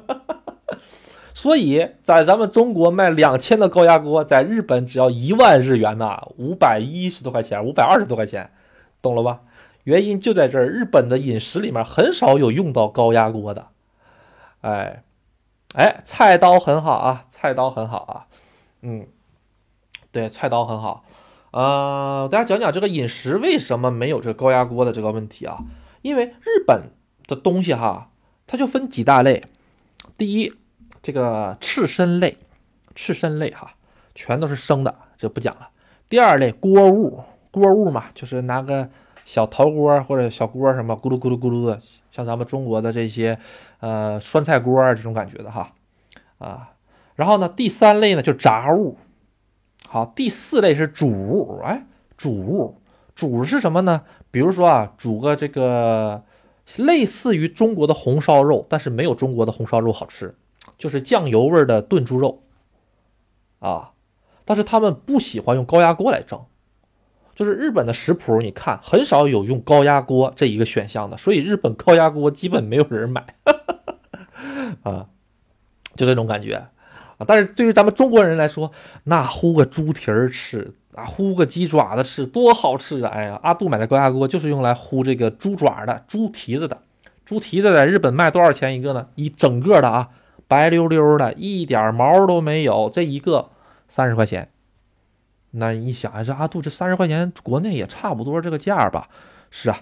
所以在咱们中国卖两千的高压锅，在日本只要一万日元呐，五百一十多块钱，五百二十多块钱，懂了吧？原因就在这儿，日本的饮食里面很少有用到高压锅的。哎，哎，菜刀很好啊，菜刀很好啊，嗯，对，菜刀很好。呃，大家讲讲这个饮食为什么没有这高压锅的这个问题啊？因为日本的东西哈，它就分几大类。第一，这个刺身类，刺身类哈，全都是生的，就不讲了。第二类锅物，锅物嘛，就是拿个小陶锅或者小锅什么，咕噜咕噜咕噜的，像咱们中国的这些呃酸菜锅这种感觉的哈啊。然后呢，第三类呢就炸物。好，第四类是主物，哎，主物，主是什么呢？比如说啊，煮个这个类似于中国的红烧肉，但是没有中国的红烧肉好吃，就是酱油味的炖猪肉啊。但是他们不喜欢用高压锅来蒸，就是日本的食谱，你看很少有用高压锅这一个选项的，所以日本高压锅基本没有人买 *laughs* 啊，就这种感觉。啊但是对于咱们中国人来说，那烀个猪蹄儿吃啊，烀个鸡爪子吃，多好吃啊！哎呀，阿杜买的高压锅就是用来烀这个猪爪的、猪蹄子的。猪蹄子在日本卖多少钱一个呢？一整个的啊，白溜溜的，一点毛都没有，这一个三十块钱。那你想啊，这阿杜这三十块钱，国内也差不多这个价吧？是啊，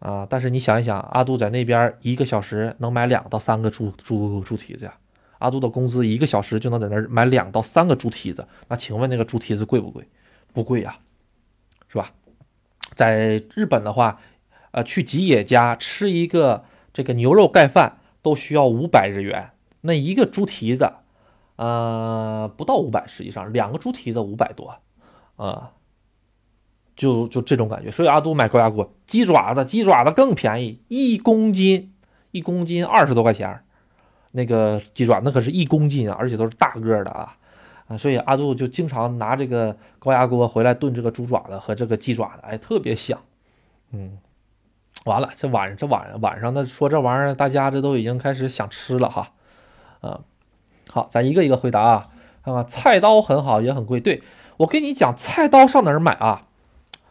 啊。但是你想一想，阿杜在那边一个小时能买两到三个猪猪猪蹄子呀。阿杜的工资一个小时就能在那儿买两到三个猪蹄子，那请问那个猪蹄子贵不贵？不贵呀，是吧？在日本的话，呃，去吉野家吃一个这个牛肉盖饭都需要五百日元，那一个猪蹄子，呃，不到五百，实际上两个猪蹄子五百多，啊，就就这种感觉。所以阿杜买高压锅，鸡爪子，鸡爪子更便宜，一公斤一公斤二十多块钱。那个鸡爪那可是一公斤啊，而且都是大个的啊，啊，所以阿杜就经常拿这个高压锅回来炖这个猪爪子和这个鸡爪子，哎，特别香。嗯，完了，这晚上这晚上晚上的说这玩意儿，大家这都已经开始想吃了哈。嗯，好，咱一个一个回答啊。看看菜刀很好，也很贵。对我跟你讲，菜刀上哪儿买啊？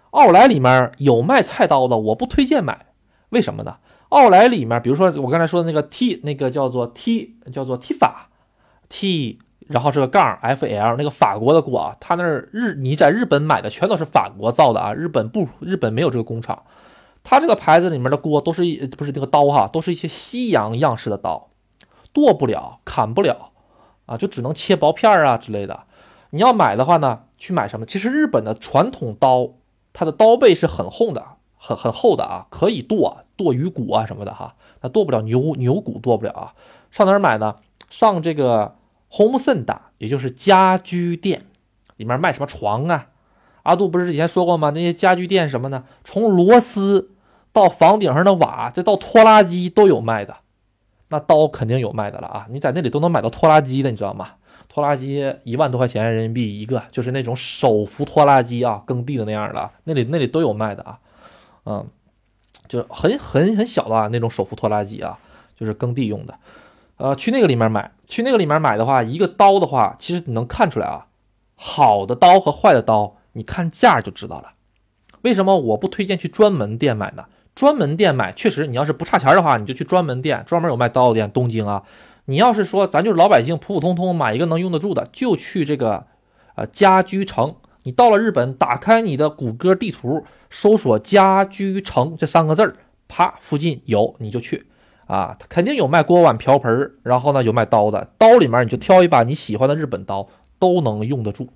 奥莱里面有卖菜刀的，我不推荐买，为什么呢？奥莱里面，比如说我刚才说的那个 T，那个叫做 T，叫做 T 法 T，然后是个杠 F L，那个法国的锅啊，它那儿日你在日本买的全都是法国造的啊，日本不，日本没有这个工厂，它这个牌子里面的锅都是不是那个刀哈，都是一些西洋样式的刀，剁不了，砍不了啊，就只能切薄片啊之类的。你要买的话呢，去买什么？其实日本的传统刀，它的刀背是很厚的。很很厚的啊，可以剁剁鱼骨啊什么的哈，那剁不了牛牛骨剁不了啊。上哪儿买呢？上这个 Home Center，也就是家居店，里面卖什么床啊？阿杜不是以前说过吗？那些家居店什么呢？从螺丝到房顶上的瓦，再到拖拉机都有卖的。那刀肯定有卖的了啊！你在那里都能买到拖拉机的，你知道吗？拖拉机一万多块钱人民币一个，就是那种手扶拖拉机啊，耕地的那样的，那里那里都有卖的啊。嗯，就很很很小的，那种手扶拖拉机啊，就是耕地用的。呃，去那个里面买，去那个里面买的话，一个刀的话，其实你能看出来啊，好的刀和坏的刀，你看价就知道了。为什么我不推荐去专门店买呢？专门店买确实，你要是不差钱的话，你就去专门店，专门有卖刀的店。东京啊，你要是说咱就是老百姓，普普通通买一个能用得住的，就去这个呃家居城。你到了日本，打开你的谷歌地图，搜索“家居城”这三个字儿，啪，附近有你就去啊，他肯定有卖锅碗瓢盆，然后呢有卖刀的，刀里面你就挑一把你喜欢的日本刀，都能用得住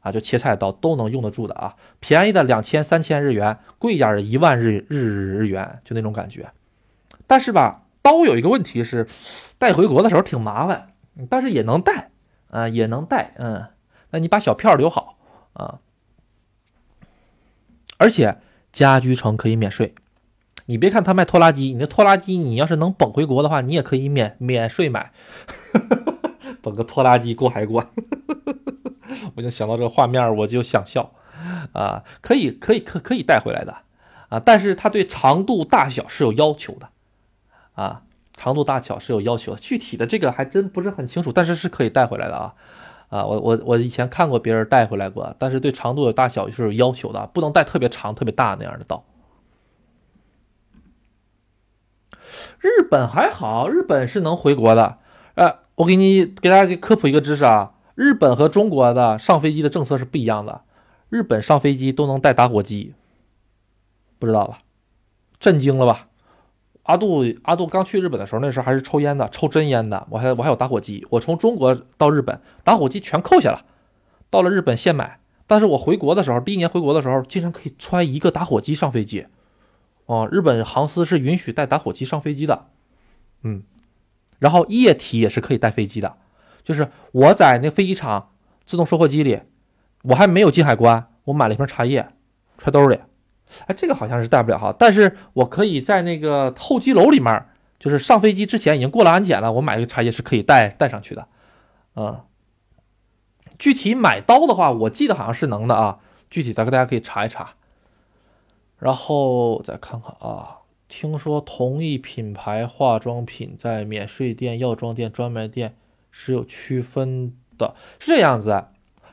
啊，就切菜刀都能用得住的啊，便宜的两千三千日元，贵点的一万日日日元，就那种感觉。但是吧，刀有一个问题是，带回国的时候挺麻烦，但是也能带啊，也能带，嗯，那你把小票留好。啊，而且家居城可以免税，你别看他卖拖拉机，你的拖拉机你要是能捧回国的话，你也可以免免税买，*laughs* 捧个拖拉机过海关，*laughs* 我就想到这个画面，我就想笑啊，可以可以可可以带回来的啊，但是它对长度大小是有要求的啊，长度大小是有要求，具体的这个还真不是很清楚，但是是可以带回来的啊。啊，我我我以前看过别人带回来过，但是对长度的大小是有要求的，不能带特别长、特别大那样的刀。日本还好，日本是能回国的。呃，我给你给大家科普一个知识啊，日本和中国的上飞机的政策是不一样的。日本上飞机都能带打火机，不知道吧？震惊了吧？阿杜阿杜刚去日本的时候，那时候还是抽烟的，抽真烟的。我还我还有打火机，我从中国到日本，打火机全扣下了。到了日本现买，但是我回国的时候，第一年回国的时候，竟然可以揣一个打火机上飞机。哦，日本航司是允许带打火机上飞机的。嗯，然后液体也是可以带飞机的，就是我在那飞机场自动售货机里，我还没有进海关，我买了一瓶茶叶，揣兜里。哎，这个好像是带不了哈，但是我可以在那个候机楼里面，就是上飞机之前已经过了安检了，我买个茶叶是可以带带上去的，嗯，具体买刀的话，我记得好像是能的啊，具体咱跟大家可以查一查，然后再看看啊，听说同一品牌化妆品在免税店、药妆店、专卖店是有区分的，是这样子，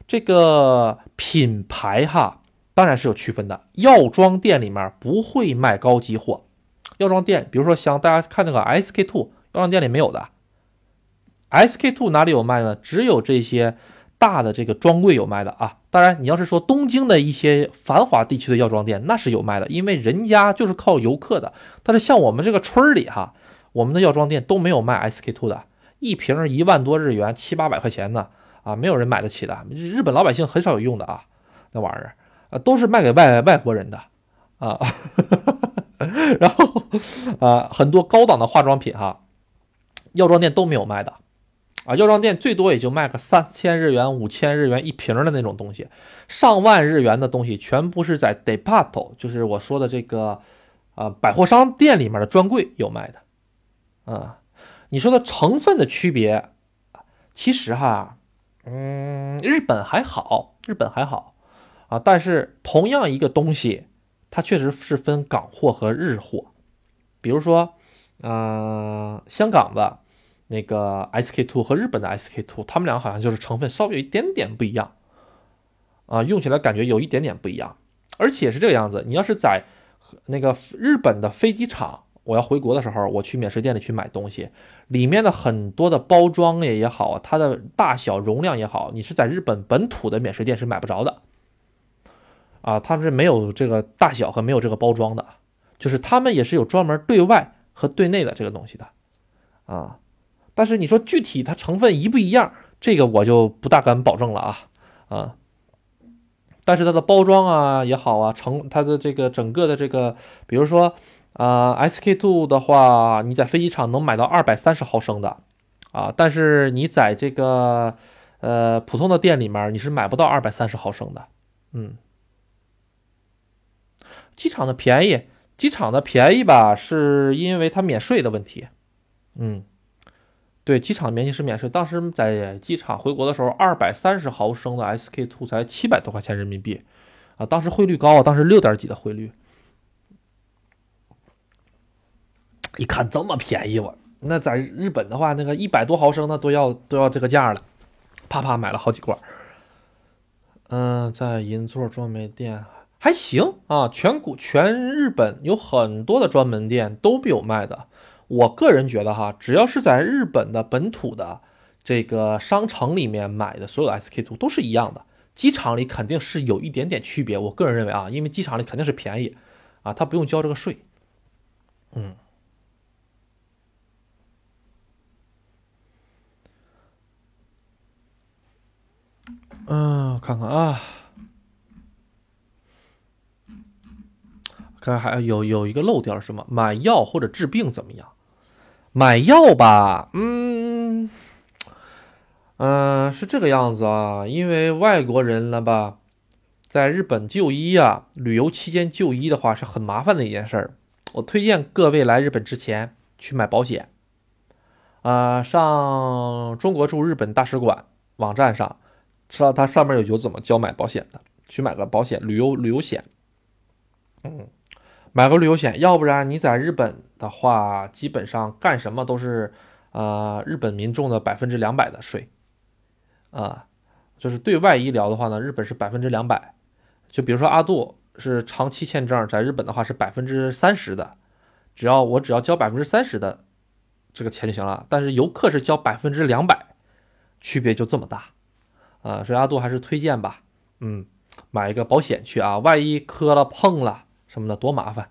这个品牌哈。当然是有区分的，药妆店里面不会卖高级货。药妆店，比如说像大家看那个 SK two，药妆店里没有的。SK two 哪里有卖呢？只有这些大的这个专柜有卖的啊。当然，你要是说东京的一些繁华地区的药妆店，那是有卖的，因为人家就是靠游客的。但是像我们这个村里哈，我们的药妆店都没有卖 SK two 的，一瓶一万多日元，七八百块钱呢，啊，没有人买得起的。日本老百姓很少有用的啊，那玩意儿啊，都是卖给外外国人的啊。*laughs* 然后啊，很多高档的化妆品哈，药妆店都没有卖的。啊，药妆店最多也就卖个三千日元、五千日元一瓶的那种东西，上万日元的东西全部是在 Departo，就是我说的这个，啊，百货商店里面的专柜有卖的。啊，你说的成分的区别，其实哈，嗯，日本还好，日本还好，啊，但是同样一个东西，它确实是分港货和日货，比如说，嗯，香港的。那个 SK two 和日本的 SK two，他们俩好像就是成分稍微有一点点不一样，啊，用起来感觉有一点点不一样，而且是这个样子。你要是在那个日本的飞机场，我要回国的时候，我去免税店里去买东西，里面的很多的包装也也好，它的大小容量也好，你是在日本本土的免税店是买不着的，啊，他们是没有这个大小和没有这个包装的，就是他们也是有专门对外和对内的这个东西的，啊。但是你说具体它成分一不一样，这个我就不大敢保证了啊啊！但是它的包装啊也好啊，成它的这个整个的这个，比如说啊，SK two 的话，你在飞机场能买到二百三十毫升的啊，但是你在这个呃普通的店里面你是买不到二百三十毫升的，嗯，机场的便宜，机场的便宜吧，是因为它免税的问题，嗯。对，机场免息是免税。当时在机场回国的时候，二百三十毫升的 SK two 才七百多块钱人民币，啊，当时汇率高啊，当时六点几的汇率。一看这么便宜，我那在日本的话，那个一百多毫升的都要都要这个价了，啪啪买了好几罐。嗯，在银座专卖店还行啊，全国全日本有很多的专门店都有卖的。我个人觉得哈，只要是在日本的本土的这个商城里面买的所有 SK two 都是一样的，机场里肯定是有一点点区别。我个人认为啊，因为机场里肯定是便宜啊，他不用交这个税。嗯，嗯，看看啊，看还有有一个漏掉了什么？买药或者治病怎么样？买药吧，嗯，嗯，是这个样子啊。因为外国人了吧，在日本就医啊，旅游期间就医的话是很麻烦的一件事儿。我推荐各位来日本之前去买保险，啊，上中国驻日本大使馆网站上，知道它上面有有怎么教买保险的，去买个保险，旅游旅游险，嗯。买个旅游险，要不然你在日本的话，基本上干什么都是，呃，日本民众的百分之两百的税，啊，就是对外医疗的话呢，日本是百分之两百，就比如说阿杜是长期签证，在日本的话是百分之三十的，只要我只要交百分之三十的这个钱就行了，但是游客是交百分之两百，区别就这么大，啊，所以阿杜还是推荐吧，嗯，买一个保险去啊，万一磕了碰了。什么的多麻烦，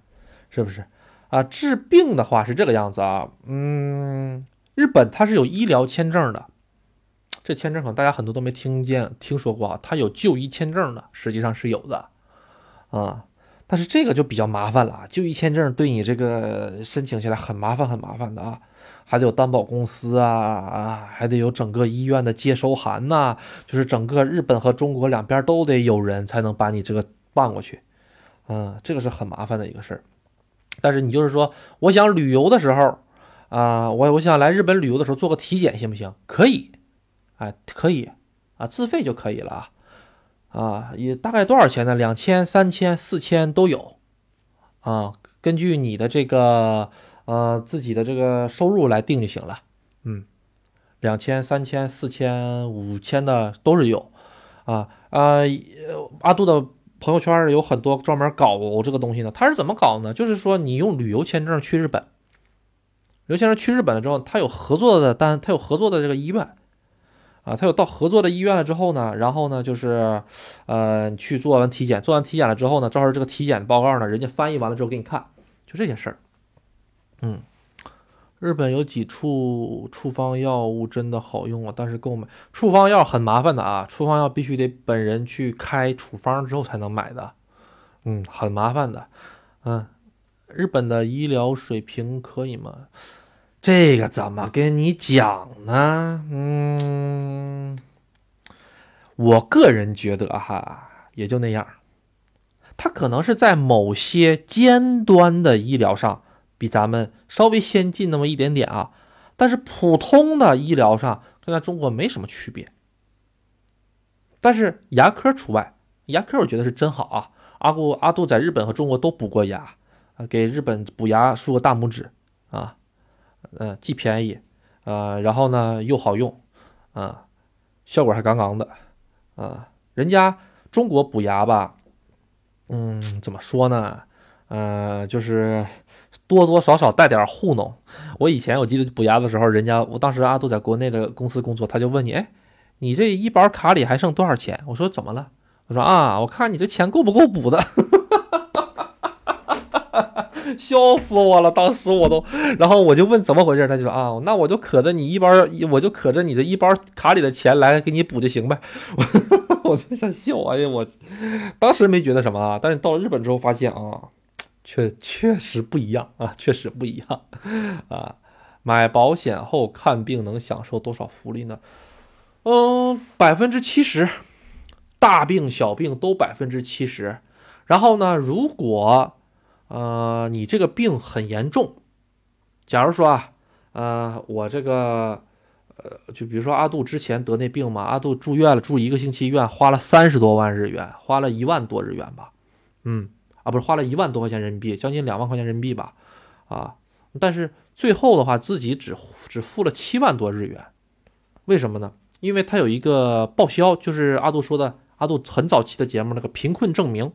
是不是啊？治病的话是这个样子啊，嗯，日本它是有医疗签证的，这签证可能大家很多都没听见、听说过啊，它有就医签证的，实际上是有的啊，但是这个就比较麻烦了，就医签证对你这个申请起来很麻烦、很麻烦的啊，还得有担保公司啊啊，还得有整个医院的接收函呐，就是整个日本和中国两边都得有人才能把你这个办过去。嗯，这个是很麻烦的一个事儿，但是你就是说，我想旅游的时候，啊，我我想来日本旅游的时候做个体检行不行？可以，哎，可以，啊，自费就可以了啊，啊，也大概多少钱呢？两千、三千、四千都有，啊，根据你的这个呃自己的这个收入来定就行了，嗯，两千、三千、四千、五千的都是有，啊啊，阿杜的。朋友圈有很多专门搞这个东西的，他是怎么搞呢？就是说你用旅游签证去日本，旅游签证去日本了之后，他有合作的单，他有合作的这个医院，啊，他有到合作的医院了之后呢，然后呢就是，呃，去做完体检，做完体检了之后呢，照着这个体检报告呢，人家翻译完了之后给你看，就这些事儿。嗯，日本有几处处方药物真的好用啊，但是购买处方药很麻烦的啊，处方药必须得本人去开处方之后才能买的，嗯，很麻烦的。嗯，日本的医疗水平可以吗？这个怎么跟你讲呢？嗯，我个人觉得哈，也就那样。他可能是在某些尖端的医疗上比咱们稍微先进那么一点点啊，但是普通的医疗上跟咱中国没什么区别。但是牙科除外，牙科我觉得是真好啊。阿杜阿杜在日本和中国都补过牙啊，给日本补牙竖个大拇指啊。嗯，既便宜，呃，然后呢又好用，啊，效果还杠杠的，啊，人家中国补牙吧，嗯，怎么说呢？呃，就是多多少少带点糊弄。我以前我记得补牙的时候，人家我当时阿杜在国内的公司工作，他就问你，哎，你这医保卡里还剩多少钱？我说怎么了？我说啊，我看你这钱够不够补的。*laughs* 笑死我了！当时我都，然后我就问怎么回事，他就说啊，那我就可着你医保，我就可着你这医保卡里的钱来给你补就行呗。*laughs* 我就想笑，哎呀，我当时没觉得什么啊，但是到了日本之后发现啊，确确实不一样啊，确实不一样啊。买保险后看病能享受多少福利呢？嗯，百分之七十，大病小病都百分之七十。然后呢，如果呃，你这个病很严重。假如说啊，呃，我这个，呃，就比如说阿杜之前得那病嘛，阿杜住院了，住一个星期院，花了三十多万日元，花了一万多日元吧，嗯，啊，不是花了一万多块钱人民币，将近两万块钱人民币吧，啊，但是最后的话自己只只付了七万多日元，为什么呢？因为他有一个报销，就是阿杜说的，阿杜很早期的节目那个贫困证明。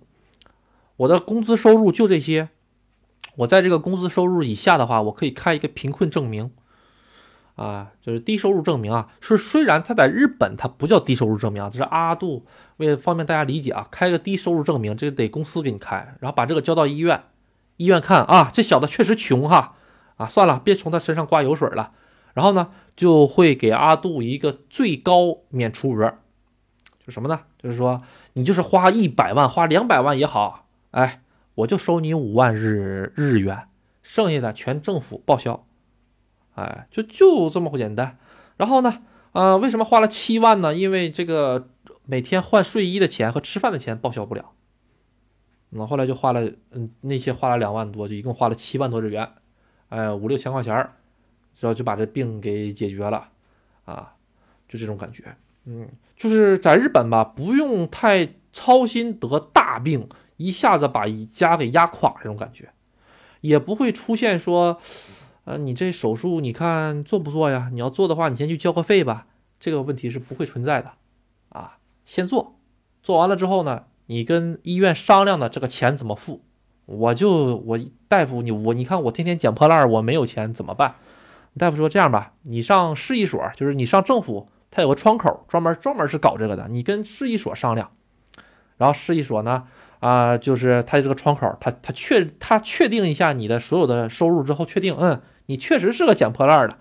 我的工资收入就这些，我在这个工资收入以下的话，我可以开一个贫困证明，啊，就是低收入证明啊。是虽然他在日本他不叫低收入证明啊，这是阿杜为了方便大家理解啊，开个低收入证明，这个得公司给你开，然后把这个交到医院，医院看啊，这小子确实穷哈，啊，算了，别从他身上刮油水了，然后呢，就会给阿杜一个最高免除额，就什么呢？就是说你就是花一百万，花两百万也好。哎，我就收你五万日日元，剩下的全政府报销。哎，就就这么简单。然后呢，呃，为什么花了七万呢？因为这个每天换睡衣的钱和吃饭的钱报销不了。那后来就花了，嗯，那些花了两万多，就一共花了七万多日元。哎，五六千块钱儿，然后就把这病给解决了。啊，就这种感觉。嗯，就是在日本吧，不用太操心得大病。一下子把一家给压垮这种感觉，也不会出现说，呃，你这手术你看做不做呀？你要做的话，你先去交个费吧。这个问题是不会存在的，啊，先做，做完了之后呢，你跟医院商量的这个钱怎么付，我就我大夫你我你看我天天捡破烂，我没有钱怎么办？大夫说这样吧，你上市一所，就是你上政府，他有个窗口专门专门是搞这个的，你跟市一所商量，然后市一所呢。啊，就是他这个窗口，他他确他确定一下你的所有的收入之后，确定，嗯，你确实是个捡破烂的。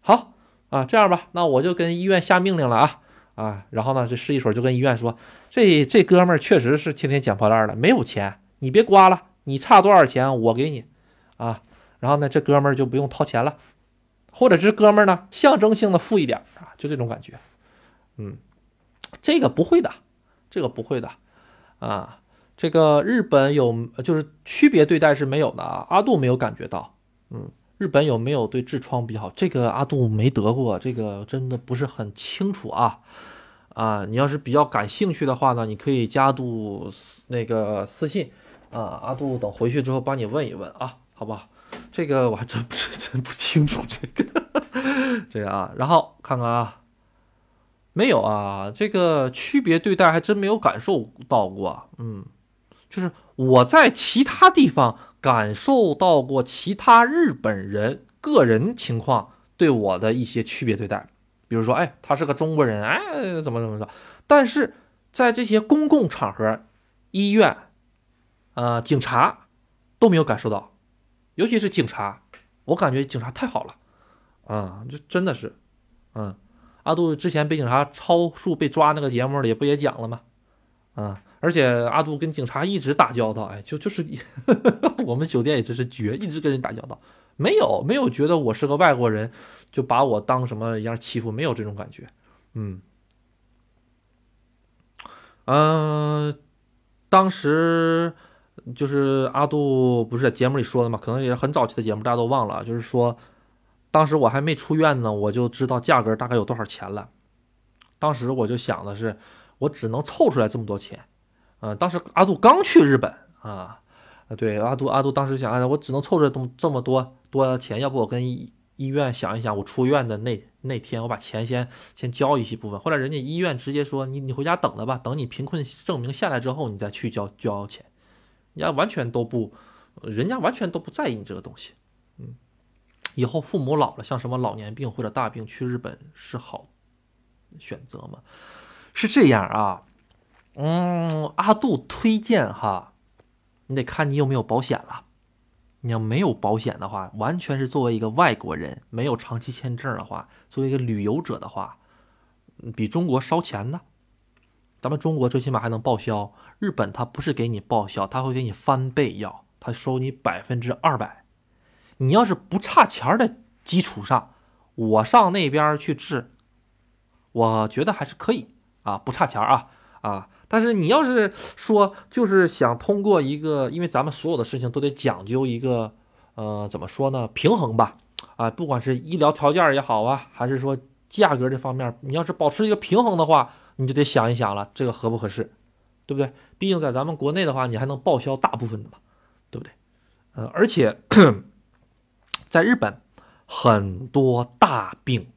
好啊，这样吧，那我就跟医院下命令了啊啊，然后呢，这市一所就跟医院说，这这哥们儿确实是天天捡破烂的，没有钱，你别刮了，你差多少钱我给你啊。然后呢，这哥们儿就不用掏钱了，或者是哥们儿呢象征性的付一点啊，就这种感觉。嗯，这个不会的，这个不会的啊。这个日本有就是区别对待是没有的啊，阿杜没有感觉到，嗯，日本有没有对痔疮比较好？这个阿杜没得过，这个真的不是很清楚啊，啊，你要是比较感兴趣的话呢，你可以加杜那个私信啊，阿杜等回去之后帮你问一问啊，好不好？这个我还真不是真不清楚这个 *laughs* 这个啊，然后看看啊，没有啊，这个区别对待还真没有感受到过，嗯。就是我在其他地方感受到过其他日本人个人情况对我的一些区别对待，比如说，哎，他是个中国人，哎，怎么怎么着？但是在这些公共场合，医院，呃，警察都没有感受到，尤其是警察，我感觉警察太好了，啊，这真的是，嗯，阿杜之前被警察超速被抓那个节目里不也讲了吗？啊，而且阿杜跟警察一直打交道，哎，就就是 *laughs* 我们酒店也真是绝，一直跟人打交道，没有没有觉得我是个外国人。就把我当什么一样欺负？没有这种感觉，嗯，嗯，当时就是阿杜不是在节目里说的嘛，可能也是很早期的节目，大家都忘了。就是说，当时我还没出院呢，我就知道价格大概有多少钱了。当时我就想的是，我只能凑出来这么多钱。嗯，当时阿杜刚去日本啊，对，阿杜阿杜当时想，哎，我只能凑这么这么多多钱，要不我跟。医院想一想，我出院的那那天，我把钱先先交一些部分。后来人家医院直接说：“你你回家等着吧，等你贫困证明下来之后，你再去交交钱。”人家完全都不，人家完全都不在意你这个东西。嗯，以后父母老了，像什么老年病或者大病，去日本是好选择吗？是这样啊。嗯，阿杜推荐哈，你得看你有没有保险了。你要没有保险的话，完全是作为一个外国人，没有长期签证的话，作为一个旅游者的话，比中国烧钱呢。咱们中国最起码还能报销，日本他不是给你报销，他会给你翻倍要，他收你百分之二百。你要是不差钱的基础上，我上那边去治，我觉得还是可以啊，不差钱啊啊。但是你要是说就是想通过一个，因为咱们所有的事情都得讲究一个，呃，怎么说呢？平衡吧，啊，不管是医疗条件也好啊，还是说价格这方面，你要是保持一个平衡的话，你就得想一想了，这个合不合适，对不对？毕竟在咱们国内的话，你还能报销大部分的嘛，对不对？呃，而且 *coughs* 在日本，很多大病，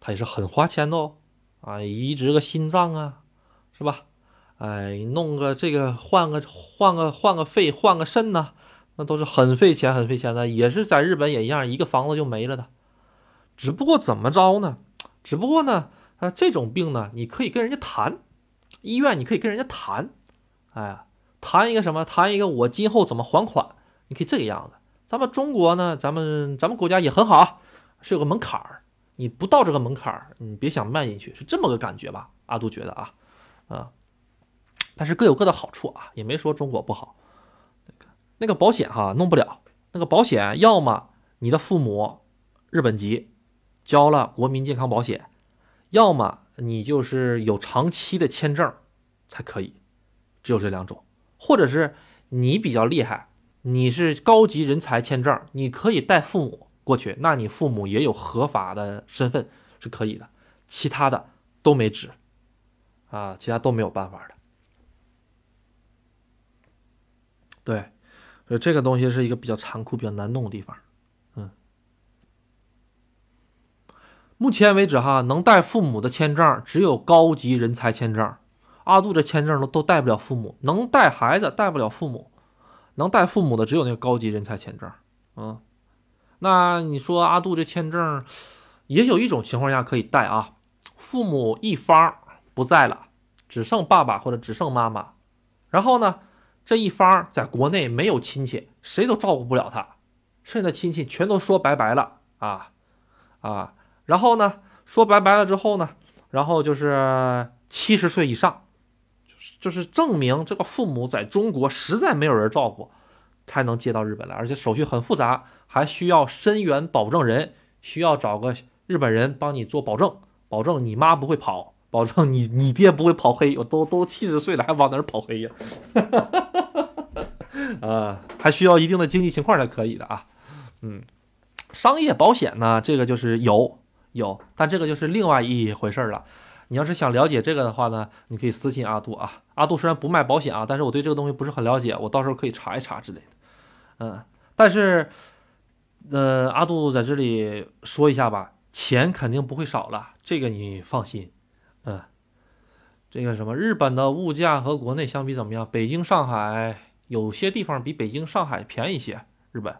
它也是很花钱的哦，啊，移植个心脏啊。是吧？哎，弄个这个，换个换个换个肺，换个肾呢，那都是很费钱，很费钱的。也是在日本也一样，一个房子就没了的。只不过怎么着呢？只不过呢，啊，这种病呢，你可以跟人家谈，医院你可以跟人家谈，哎，谈一个什么？谈一个我今后怎么还款？你可以这个样子。咱们中国呢，咱们咱们国家也很好，是有个门槛儿，你不到这个门槛儿，你别想迈进去，是这么个感觉吧？阿杜觉得啊。啊，但是各有各的好处啊，也没说中国不好。那个保险哈，弄不了。那个保险，要么你的父母日本籍，交了国民健康保险，要么你就是有长期的签证才可以，只有这两种。或者是你比较厉害，你是高级人才签证，你可以带父母过去，那你父母也有合法的身份是可以的。其他的都没纸。啊，其他都没有办法的。对，所以这个东西是一个比较残酷、比较难弄的地方。嗯，目前为止哈，能带父母的签证只有高级人才签证。阿杜这签证都都带不了父母，能带孩子带不了父母，能带父母的只有那个高级人才签证。嗯，那你说阿杜这签证，也有一种情况下可以带啊，父母一方。不在了，只剩爸爸或者只剩妈妈，然后呢，这一方在国内没有亲戚，谁都照顾不了他，剩下的亲戚全都说拜拜了啊啊！然后呢，说拜拜了之后呢，然后就是七十岁以上，就是就是证明这个父母在中国实在没有人照顾，才能接到日本来，而且手续很复杂，还需要申源保证人，需要找个日本人帮你做保证，保证你妈不会跑。保证你你爹不会跑黑，我都都七十岁了还往哪儿跑黑呀？*laughs* 啊，还需要一定的经济情况才可以的啊。嗯，商业保险呢，这个就是有有，但这个就是另外一回事了。你要是想了解这个的话呢，你可以私信阿杜啊。阿杜虽然不卖保险啊，但是我对这个东西不是很了解，我到时候可以查一查之类的。嗯，但是呃，阿杜在这里说一下吧，钱肯定不会少了，这个你放心。这个什么日本的物价和国内相比怎么样？北京、上海有些地方比北京、上海便宜些。日本，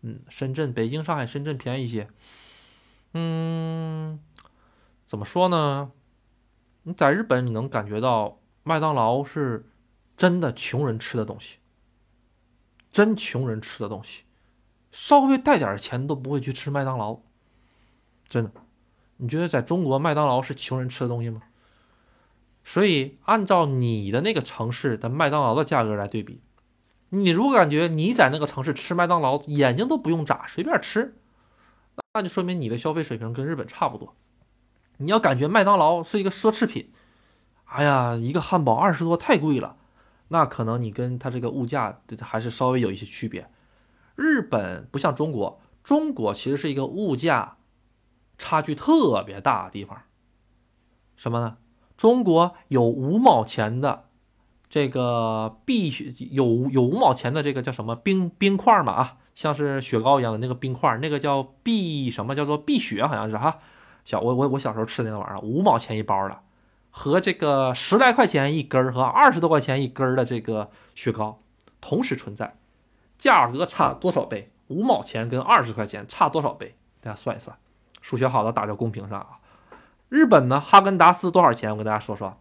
嗯，深圳、北京、上海、深圳便宜一些。嗯，怎么说呢？你在日本你能感觉到麦当劳是真的穷人吃的东西，真穷人吃的东西，稍微带点钱都不会去吃麦当劳，真的。你觉得在中国麦当劳是穷人吃的东西吗？所以按照你的那个城市的麦当劳的价格来对比，你如果感觉你在那个城市吃麦当劳眼睛都不用眨，随便吃，那就说明你的消费水平跟日本差不多。你要感觉麦当劳是一个奢侈品，哎呀，一个汉堡二十多太贵了，那可能你跟它这个物价还是稍微有一些区别。日本不像中国，中国其实是一个物价。差距特别大的地方，什么呢？中国有五毛钱的这个碧雪，有有五毛钱的这个叫什么冰冰块嘛？啊，像是雪糕一样的那个冰块，那个叫碧什么？叫做碧雪，好像是哈。小我我我小时候吃的那玩意儿，五毛钱一包的，和这个十来块钱一根儿和二十多块钱一根儿的这个雪糕同时存在，价格差多少倍？五毛钱跟二十块钱差多少倍？大家算一算。数学好的打在公屏上啊！日本呢，哈根达斯多少钱？我跟大家说说，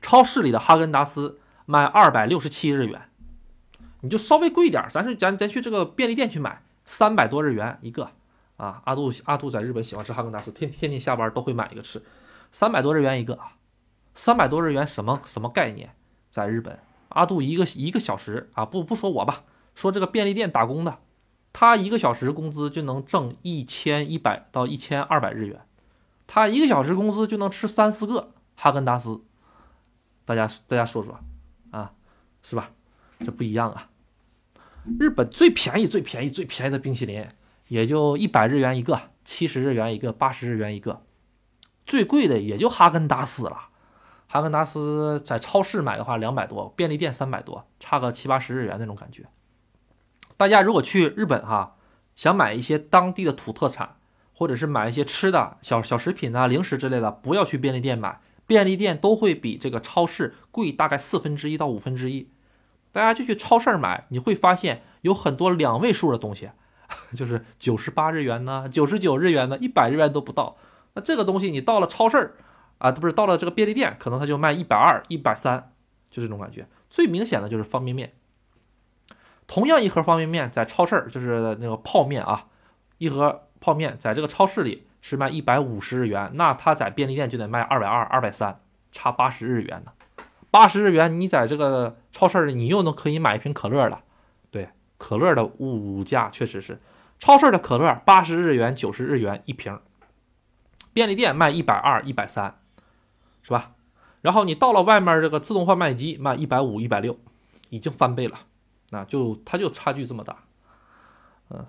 超市里的哈根达斯卖二百六十七日元，你就稍微贵一点，咱是咱咱去这个便利店去买，三百多日元一个啊！阿杜阿杜在日本喜欢吃哈根达斯，天天天下班都会买一个吃，三百多日元一个啊！三百多日元什么什么概念？在日本，阿杜一个一个小时啊，不不说我吧，说这个便利店打工的。他一个小时工资就能挣一千一百到一千二百日元，他一个小时工资就能吃三四个哈根达斯，大家大家说说啊，是吧？这不一样啊！日本最便宜最便宜最便宜的冰淇淋也就一百日元一个，七十日元一个，八十日元一个，最贵的也就哈根达斯了。哈根达斯在超市买的话两百多，便利店三百多，差个七八十日元那种感觉。大家如果去日本哈，想买一些当地的土特产，或者是买一些吃的小小食品啊、零食之类的，不要去便利店买，便利店都会比这个超市贵大概四分之一到五分之一。大家就去超市买，你会发现有很多两位数的东西，*laughs* 就是九十八日元呢、九十九日元呢、一百日元都不到。那这个东西你到了超市啊，不是到了这个便利店，可能它就卖一百二、一百三，就这种感觉。最明显的就是方便面。同样一盒方便面在超市就是那个泡面啊，一盒泡面在这个超市里是卖一百五十日元，那它在便利店就得卖二百二、二百三，差八十日元呢。八十日元你在这个超市里你又能可以买一瓶可乐了。对，可乐的物价确实是，超市的可乐八十日元、九十日元一瓶，便利店卖一百二、一百三，是吧？然后你到了外面这个自动贩卖机卖一百五、一百六，已经翻倍了。那就它就差距这么大，嗯，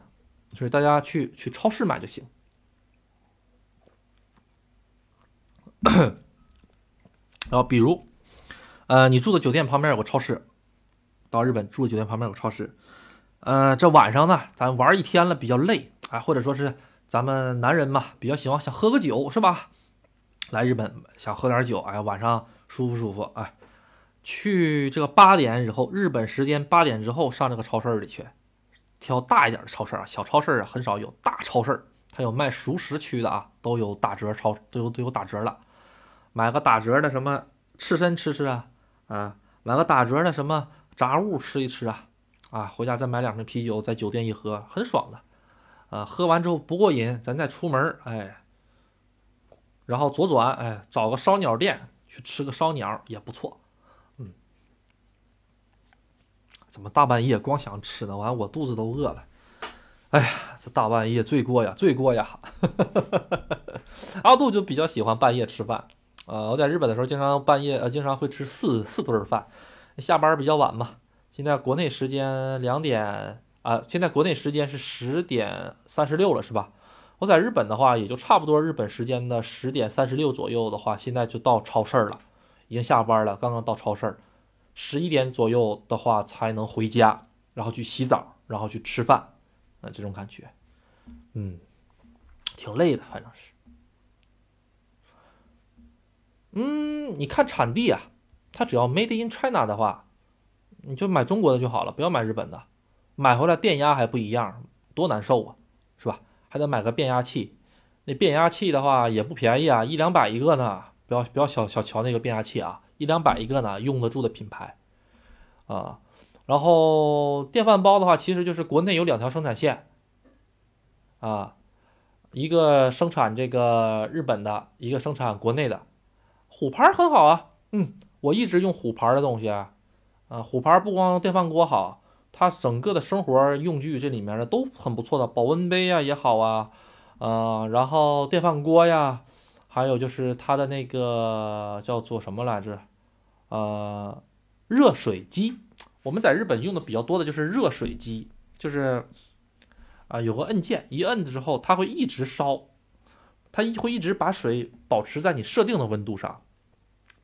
所以大家去去超市买就行。*clears throat* 然后比如，呃，你住的酒店旁边有个超市，到日本住的酒店旁边有个超市，呃，这晚上呢，咱玩一天了比较累啊，或者说是咱们男人嘛比较喜欢想喝个酒是吧？来日本想喝点酒，哎，晚上舒服舒服，哎。去这个八点以后，日本时间八点之后上这个超市里去，挑大一点的超市啊，小超市啊很少有，大超市。它有卖熟食区的啊，都有打折，超都有都有打折了，买个打折的什么刺身吃吃啊，啊，买个打折的什么炸物吃一吃啊，啊，回家再买两瓶啤酒，在酒店一喝，很爽的，啊，喝完之后不过瘾，咱再出门，哎，然后左转，哎，找个烧鸟店去吃个烧鸟也不错。怎么大半夜光想吃呢？完我肚子都饿了。哎呀，这大半夜罪过呀，罪过呀！*laughs* 阿杜就比较喜欢半夜吃饭。呃，我在日本的时候，经常半夜呃，经常会吃四四顿饭。下班比较晚嘛，现在国内时间两点啊，现在国内时间是十点三十六了，是吧？我在日本的话，也就差不多日本时间的十点三十六左右的话，现在就到超市了，已经下班了，刚刚到超市。十一点左右的话才能回家，然后去洗澡，然后去吃饭，啊，这种感觉，嗯，挺累的，反正是。嗯，你看产地啊，它只要 Made in China 的话，你就买中国的就好了，不要买日本的，买回来电压还不一样，多难受啊，是吧？还得买个变压器，那变压器的话也不便宜啊，一两百一个呢。不要不要小小瞧那个变压器啊，一两百一个呢，用得住的品牌啊。然后电饭煲的话，其实就是国内有两条生产线啊，一个生产这个日本的，一个生产国内的。虎牌很好啊，嗯，我一直用虎牌的东西啊。啊，虎牌不光电饭锅好，它整个的生活用具这里面的都很不错的，保温杯呀也好啊。啊，然后电饭锅呀，还有就是它的那个叫做什么来着？呃，热水机。我们在日本用的比较多的就是热水机，就是啊，有个按键，一摁之后它会一直烧，它一会一直把水保持在你设定的温度上。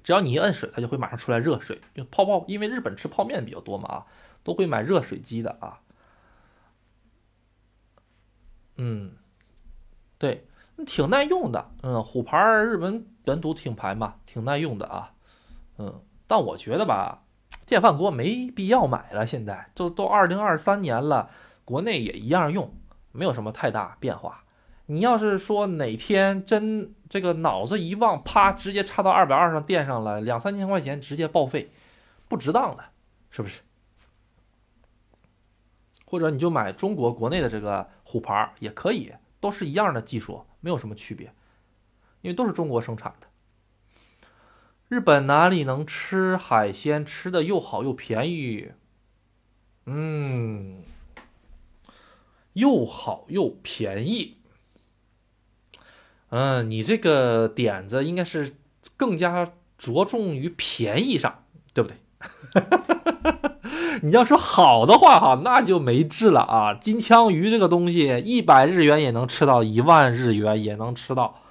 只要你一摁水，它就会马上出来热水，就泡泡。因为日本吃泡面比较多嘛，啊，都会买热水机的啊。嗯。对，挺耐用的，嗯，虎牌日本本土品牌嘛，挺耐用的啊，嗯，但我觉得吧，电饭锅没必要买了，现在都都二零二三年了，国内也一样用，没有什么太大变化。你要是说哪天真这个脑子一忘，啪，直接插到二百二上电上了，两三千块钱直接报废，不值当的，是不是？或者你就买中国国内的这个虎牌也可以。都是一样的技术，没有什么区别，因为都是中国生产的。日本哪里能吃海鲜吃的又好又便宜？嗯，又好又便宜。嗯，你这个点子应该是更加着重于便宜上，对不对？*laughs* 你要说好的话哈，那就没治了啊！金枪鱼这个东西，一百日元也能吃到，一万日元也能吃到，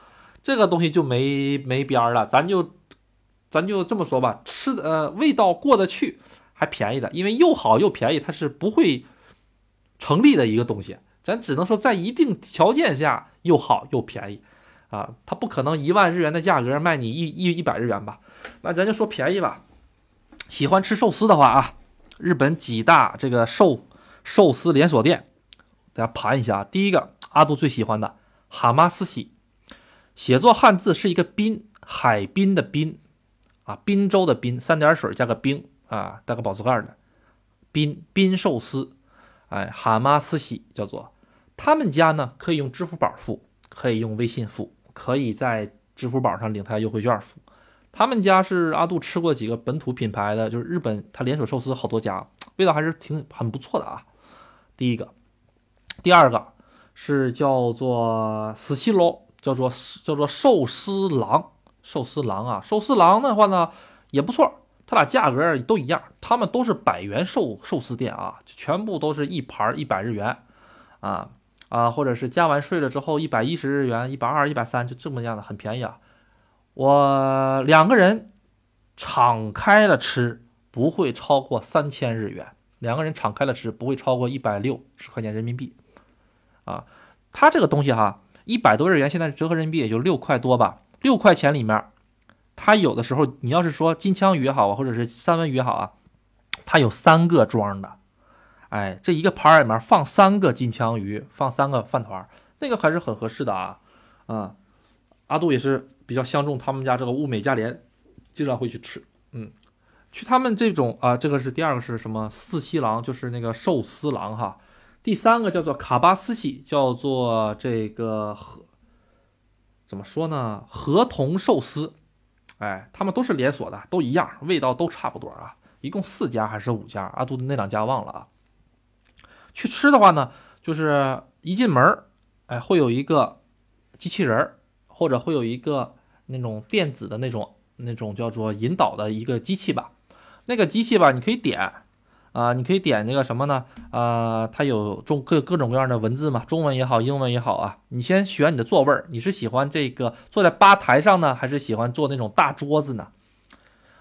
这个东西就没没边儿了。咱就咱就这么说吧，吃的呃味道过得去，还便宜的，因为又好又便宜，它是不会成立的一个东西。咱只能说在一定条件下又好又便宜啊，它不可能一万日元的价格卖你一一一百日元吧？那咱就说便宜吧。喜欢吃寿司的话啊。日本几大这个寿寿司连锁店，大家盘一下。第一个，阿杜最喜欢的蛤蟆斯喜，写作汉字是一个滨，海滨的滨，啊，滨州的滨，三点水加个冰啊，带个宝字盖的滨滨寿司，哎，蛤蟆斯喜叫做。他们家呢可以用支付宝付，可以用微信付，可以在支付宝上领他优惠券付。他们家是阿杜吃过几个本土品牌的，就是日本，他连锁寿司好多家，味道还是挺很不错的啊。第一个，第二个是叫做死七楼，叫做叫做寿司郎，寿司郎啊，寿司郎的话呢也不错，它俩价格都一样，他们都是百元寿寿司店啊，全部都是一盘一百日元啊啊，或者是加完税了之后一百一十日元，一百二、一百三，就这么样的，很便宜啊。我两个人敞开了吃，不会超过三千日元。两个人敞开了吃，不会超过一百六十块钱人民币。啊，它这个东西哈，一百多日元，现在折合人民币也就六块多吧。六块钱里面，它有的时候你要是说金枪鱼也好啊，或者是三文鱼也好啊，它有三个装的。哎，这一个盘里面放三个金枪鱼，放三个饭团，那个还是很合适的啊。啊，阿杜也是。比较相中他们家这个物美价廉，经常会去吃。嗯，去他们这种啊，这个是第二个是什么？四七郎就是那个寿司郎哈。第三个叫做卡巴斯西，叫做这个和怎么说呢？合同寿司。哎，他们都是连锁的，都一样，味道都差不多啊。一共四家还是五家？阿杜的那两家忘了啊。去吃的话呢，就是一进门哎，会有一个机器人儿。或者会有一个那种电子的那种那种叫做引导的一个机器吧，那个机器吧，你可以点啊，你可以点那个什么呢？啊，它有中各各种各样的文字嘛，中文也好，英文也好啊。你先选你的座位儿，你是喜欢这个坐在吧台上呢，还是喜欢坐那种大桌子呢？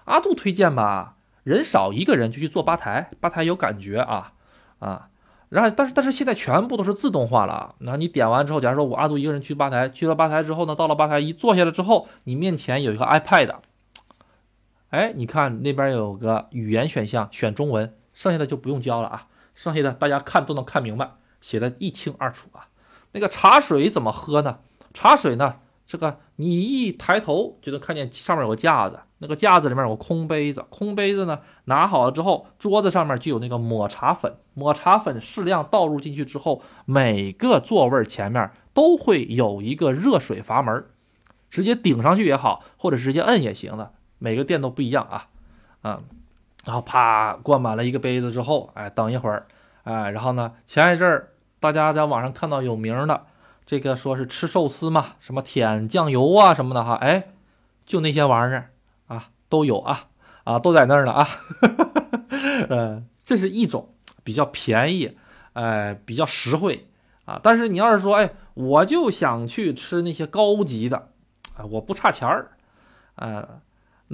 阿杜推荐吧，人少一个人就去坐吧台，吧台有感觉啊啊。然后，但是但是现在全部都是自动化了。那你点完之后，假如说我阿杜一个人去吧台，去了吧台之后呢，到了吧台一坐下来之后，你面前有一个 iPad，哎，你看那边有个语言选项，选中文，剩下的就不用教了啊，剩下的大家看都能看明白，写的一清二楚啊。那个茶水怎么喝呢？茶水呢，这个你一抬头就能看见上面有个架子，那个架子里面有个空杯子，空杯子呢拿好了之后，桌子上面就有那个抹茶粉，抹茶粉适量倒入进去之后，每个座位前面都会有一个热水阀门，直接顶上去也好，或者直接摁也行的，每个店都不一样啊，啊，然后啪灌满了一个杯子之后，哎，等一会儿，哎，然后呢，前一阵儿大家在网上看到有名的。这个说是吃寿司嘛，什么舔酱油啊什么的哈，哎，就那些玩意儿啊都有啊啊都在那儿呢啊，嗯，*laughs* 这是一种比较便宜，哎，比较实惠啊。但是你要是说，哎，我就想去吃那些高级的，啊，我不差钱儿，呃，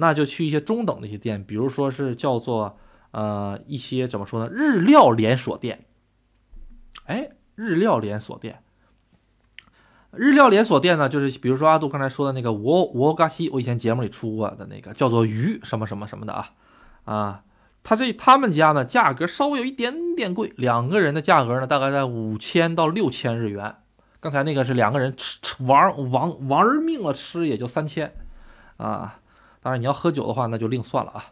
那就去一些中等的一些店，比如说是叫做呃一些怎么说呢，日料连锁店，哎，日料连锁店。日料连锁店呢，就是比如说阿杜刚才说的那个我我嘎西，我以前节目里出过的那个叫做鱼什么什么什么的啊啊，他这他们家呢价格稍微有一点点贵，两个人的价格呢大概在五千到六千日元。刚才那个是两个人吃吃玩玩玩命了吃也就三千啊，当然你要喝酒的话那就另算了啊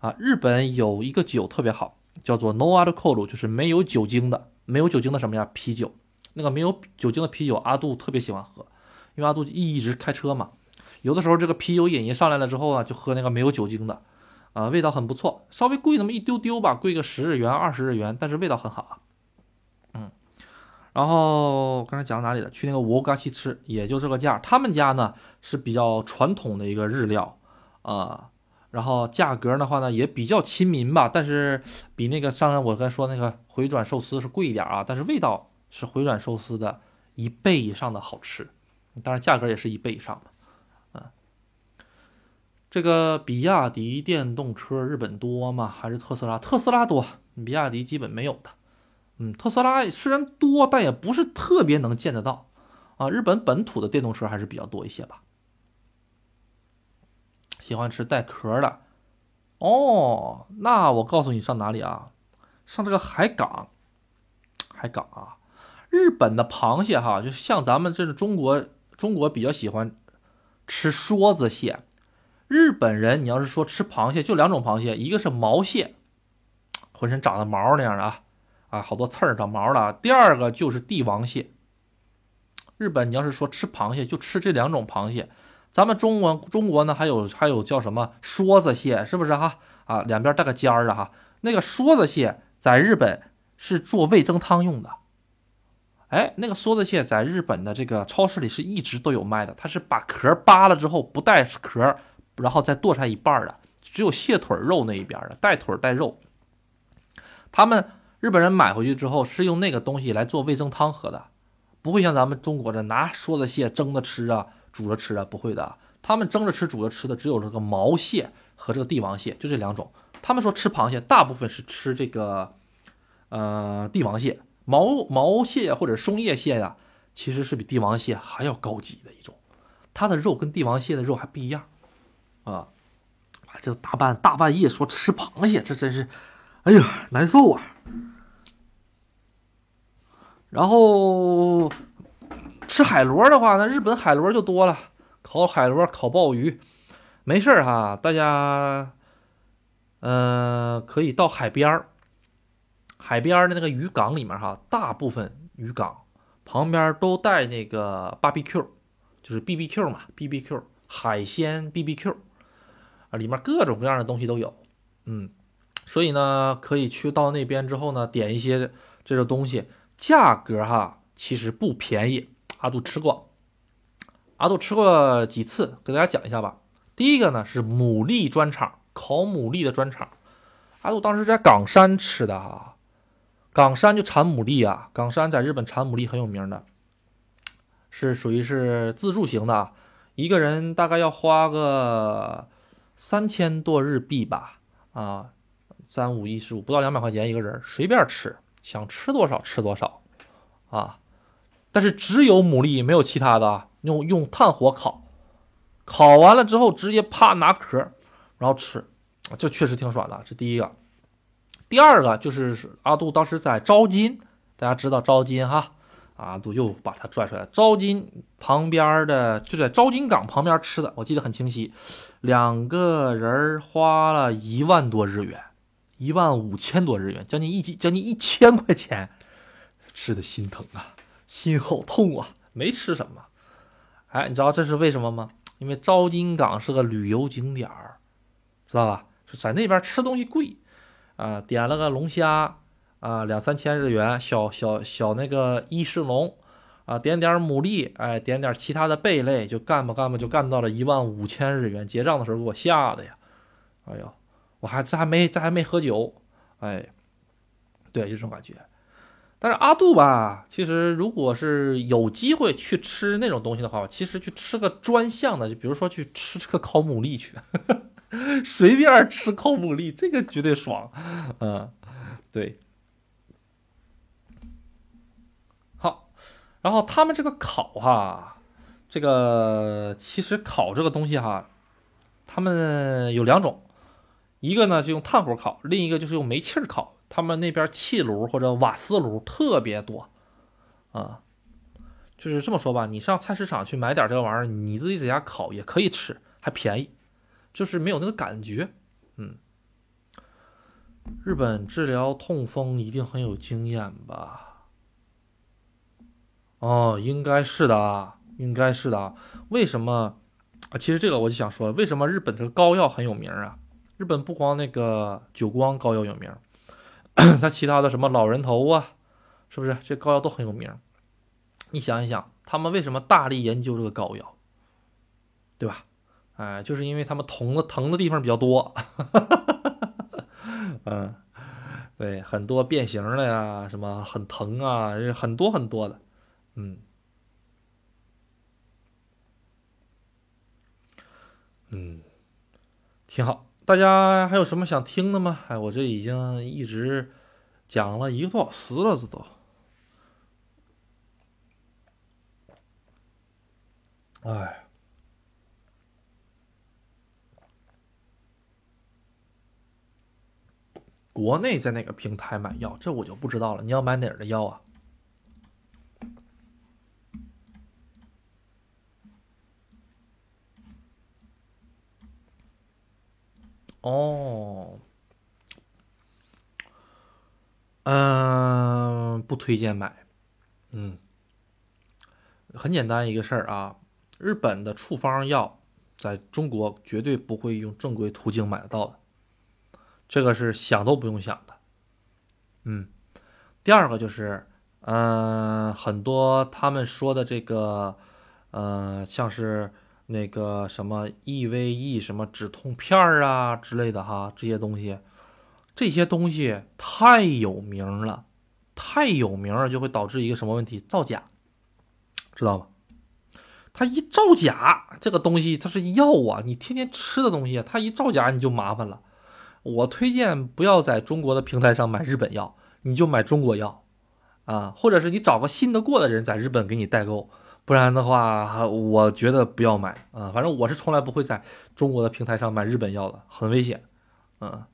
啊，日本有一个酒特别好，叫做 No Alcohol，就是没有酒精的，没有酒精的什么呀啤酒。那个没有酒精的啤酒，阿杜特别喜欢喝，因为阿杜一一直开车嘛。有的时候这个啤酒瘾一上来了之后呢，就喝那个没有酒精的，啊，味道很不错，稍微贵那么一丢丢吧，贵个十日元、二十日元，但是味道很好啊。嗯，然后刚才讲到哪里了？去那个五嘎西吃，也就这个价。他们家呢是比较传统的一个日料啊，然后价格的话呢也比较亲民吧，但是比那个上来我刚才说那个回转寿司是贵一点啊，但是味道。是回转寿司的一倍以上的好吃，当然价格也是一倍以上的。啊，这个比亚迪电动车日本多吗？还是特斯拉？特斯拉多，比亚迪基本没有的。嗯，特斯拉虽然多，但也不是特别能见得到。啊，日本本土的电动车还是比较多一些吧。喜欢吃带壳的。哦，那我告诉你上哪里啊？上这个海港，海港啊。日本的螃蟹哈，就像咱们这是中国，中国比较喜欢吃梭子蟹。日本人，你要是说吃螃蟹，就两种螃蟹，一个是毛蟹，浑身长的毛那样的啊，啊，好多刺儿长毛的；第二个就是帝王蟹。日本，你要是说吃螃蟹，就吃这两种螃蟹。咱们中国，中国呢还有还有叫什么梭子蟹，是不是哈？啊，两边带个尖儿的哈。那个梭子蟹在日本是做味增汤用的。哎，那个梭子蟹在日本的这个超市里是一直都有卖的。它是把壳扒了之后不带壳，然后再剁成一半的，只有蟹腿肉那一边的，带腿带肉。他们日本人买回去之后是用那个东西来做味增汤喝的，不会像咱们中国这拿梭子蟹蒸着吃啊、煮着吃啊，不会的。他们蒸着吃、煮着吃的只有这个毛蟹和这个帝王蟹，就这两种。他们说吃螃蟹，大部分是吃这个呃帝王蟹。毛毛蟹或者松叶蟹呀，其实是比帝王蟹还要高级的一种，它的肉跟帝王蟹的肉还不一样啊！这大半大半夜说吃螃蟹，这真是，哎呀难受啊！然后吃海螺的话，那日本海螺就多了，烤海螺、烤鲍鱼，没事儿哈，大家，呃，可以到海边儿。海边儿的那个渔港里面哈，大部分渔港旁边都带那个 BBQ，就是 BBQ 嘛，BBQ 海鲜 BBQ 啊，里面各种各样的东西都有，嗯，所以呢，可以去到那边之后呢，点一些这个东西，价格哈其实不便宜。阿杜吃过，阿杜吃过几次，给大家讲一下吧。第一个呢是牡蛎专场，烤牡蛎的专场，阿杜当时在冈山吃的哈。冈山就产牡蛎啊，冈山在日本产牡蛎很有名的，是属于是自助型的，一个人大概要花个三千多日币吧，啊，三五一十五，不到两百块钱一个人，随便吃，想吃多少吃多少，啊，但是只有牡蛎没有其他的，用用炭火烤，烤完了之后直接啪拿壳，然后吃，这确实挺爽的，这第一个。第二个就是阿杜当时在招金，大家知道招金哈，阿杜又把他拽出来，招金旁边的就在招金港旁边吃的，我记得很清晰，两个人花了一万多日元，一万五千多日元，将近一将近一千块钱，吃的心疼啊，心好痛啊，没吃什么。哎，你知道这是为什么吗？因为招金港是个旅游景点儿，知道吧？就在那边吃东西贵，啊，点了个龙虾。啊，两三千日元，小小小那个伊势龙，啊，点点牡蛎，哎，点点其他的贝类，就干吧干吧，就干到了一万五千日元。结账的时候给我吓的呀，哎呦，我还这还没这还没喝酒，哎，对，就这种感觉。但是阿杜吧，其实如果是有机会去吃那种东西的话，其实去吃个专项的，就比如说去吃这个烤牡蛎去，*laughs* 随便吃烤牡蛎，这个绝对爽，嗯，对。好然后他们这个烤哈，这个其实烤这个东西哈，他们有两种，一个呢是用炭火烤，另一个就是用煤气儿烤。他们那边气炉或者瓦斯炉特别多，啊，就是这么说吧，你上菜市场去买点这玩意儿，你自己在家烤也可以吃，还便宜，就是没有那个感觉。嗯，日本治疗痛风一定很有经验吧？哦，应该是的啊，应该是的啊。为什么啊？其实这个我就想说，为什么日本这个膏药很有名啊？日本不光那个久光膏药有名，*clears throat* 他其他的什么老人头啊，是不是这膏药都很有名？你想一想，他们为什么大力研究这个膏药，对吧？哎，就是因为他们疼的疼的地方比较多，*laughs* 嗯，对，很多变形的呀，什么很疼啊，很多很多的。嗯，嗯，挺好。大家还有什么想听的吗？哎，我这已经一直讲了一个多小时了，这都。哎，国内在哪个平台买药？这我就不知道了。你要买哪儿的药啊？哦，嗯，不推荐买。嗯，很简单一个事儿啊，日本的处方药在中国绝对不会用正规途径买得到的，这个是想都不用想的。嗯，第二个就是，嗯，很多他们说的这个，呃，像是。那个什么 EVE 什么止痛片儿啊之类的哈，这些东西，这些东西太有名了，太有名了就会导致一个什么问题？造假，知道吗？它一造假，这个东西它是药啊，你天天吃的东西，它一造假你就麻烦了。我推荐不要在中国的平台上买日本药，你就买中国药啊，或者是你找个信得过的人在日本给你代购。不然的话，我觉得不要买啊。反正我是从来不会在中国的平台上买日本药的，很危险。嗯，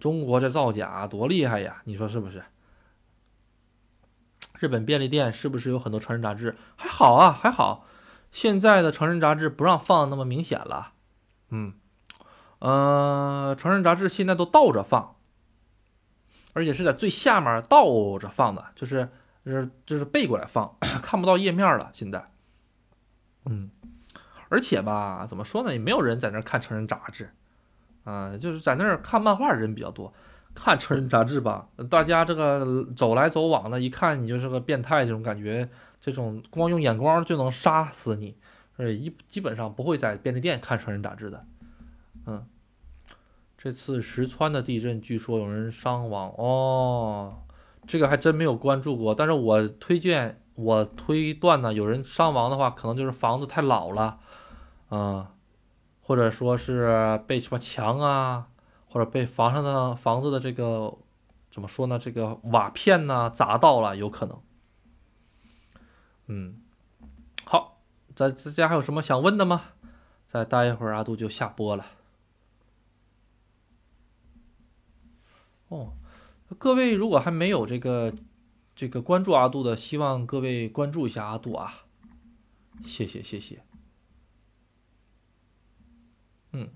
中国这造假多厉害呀，你说是不是？日本便利店是不是有很多成人杂志？还好啊，还好。现在的成人杂志不让放那么明显了。嗯，呃，成人杂志现在都倒着放，而且是在最下面倒着放的，就是就是就是背过来放，*coughs* 看不到页面了。现在。嗯，而且吧，怎么说呢？也没有人在那儿看成人杂志，啊，就是在那儿看漫画的人比较多。看成人杂志吧，大家这个走来走往的，一看你就是个变态，这种感觉，这种光用眼光就能杀死你。呃，一基本上不会在便利店看成人杂志的。嗯，这次石川的地震，据说有人伤亡哦，这个还真没有关注过，但是我推荐。我推断呢，有人伤亡的话，可能就是房子太老了，嗯，或者说是被什么墙啊，或者被房上的房子的这个怎么说呢？这个瓦片呢砸到了，有可能。嗯，好，在这家还有什么想问的吗？再待一会儿，阿杜就下播了。哦，各位如果还没有这个。这个关注阿杜的，希望各位关注一下阿杜啊，谢谢谢谢。嗯，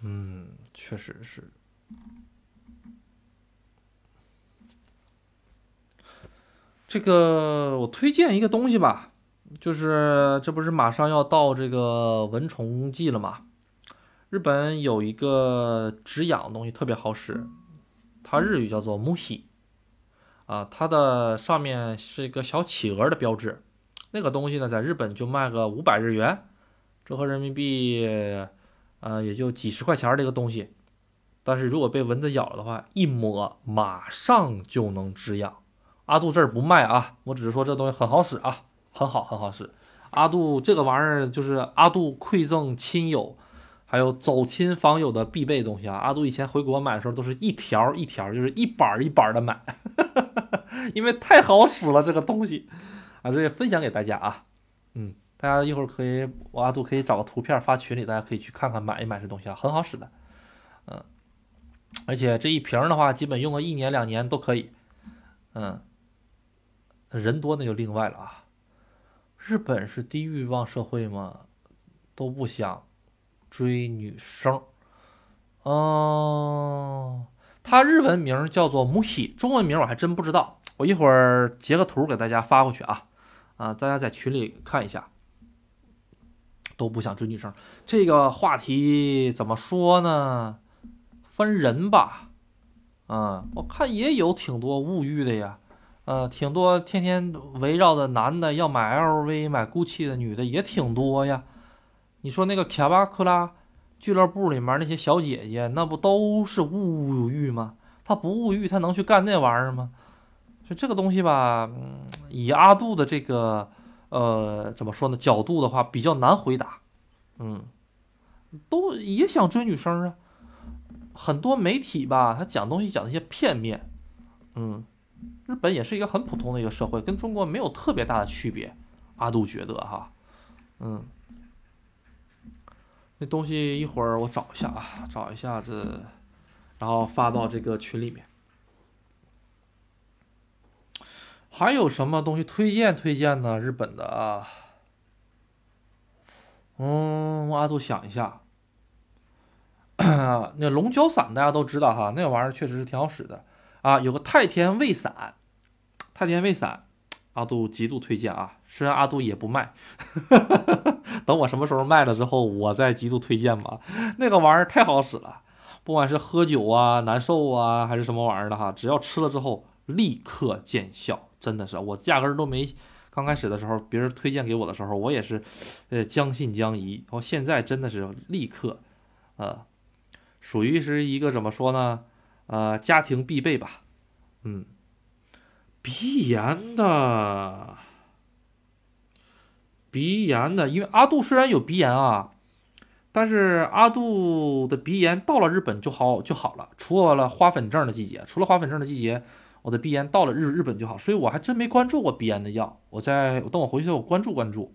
嗯，确实是。这个我推荐一个东西吧，就是这不是马上要到这个蚊虫季了吗？日本有一个止痒的东西特别好使，它日语叫做木喜。啊，它的上面是一个小企鹅的标志，那个东西呢，在日本就卖个五百日元，折合人民币，呃，也就几十块钱这个东西。但是如果被蚊子咬了的话，一抹马上就能止痒。阿杜这儿不卖啊，我只是说这东西很好使啊，很好很好使。阿杜这个玩意儿就是阿杜馈赠亲友。还有走亲访友的必备东西啊！阿杜以前回国买的时候都是一条一条，就是一板一板的买，*laughs* 哈哈哈哈因为太好使了这个东西啊！这也分享给大家啊，嗯，大家一会儿可以，我阿杜可以找个图片发群里，大家可以去看看买一买这东西啊，很好使的，嗯，而且这一瓶的话，基本用个一年两年都可以，嗯，人多那就另外了啊。日本是低欲望社会吗？都不想。追女生，哦，他日文名叫做木喜，中文名我还真不知道。我一会儿截个图给大家发过去啊，啊，大家在群里看一下。都不想追女生，这个话题怎么说呢？分人吧，啊，我看也有挺多物欲的呀，呃，挺多天天围绕着男的要买 LV、买 GUCCI 的女的也挺多呀。你说那个卡巴克拉俱乐部里面那些小姐姐，那不都是物欲吗？她不物欲，她能去干那玩意儿吗？就这个东西吧，以阿杜的这个呃怎么说呢角度的话，比较难回答。嗯，都也想追女生啊，很多媒体吧，他讲东西讲的些片面。嗯，日本也是一个很普通的一个社会，跟中国没有特别大的区别。阿杜觉得哈，嗯。那东西一会儿我找一下啊，找一下子，然后发到这个群里面。还有什么东西推荐推荐呢？日本的啊，嗯，阿杜想一下，*clears throat* 那龙角散大家都知道哈，那玩意儿确实是挺好使的啊。有个太田胃散，太田胃散。阿杜极度推荐啊！虽然阿杜也不卖，*laughs* 等我什么时候卖了之后，我再极度推荐吧。那个玩意儿太好使了，不管是喝酒啊、难受啊，还是什么玩意儿的哈，只要吃了之后立刻见效，真的是我压根儿都没。刚开始的时候，别人推荐给我的时候，我也是，呃，将信将疑。然后现在真的是立刻，呃，属于是一个怎么说呢？呃，家庭必备吧，嗯。鼻炎的，鼻炎的，因为阿杜虽然有鼻炎啊，但是阿杜的鼻炎到了日本就好就好了，除了花粉症的季节，除了花粉症的季节，我的鼻炎到了日日本就好，所以我还真没关注过鼻炎的药。我在等我回去我关注关注。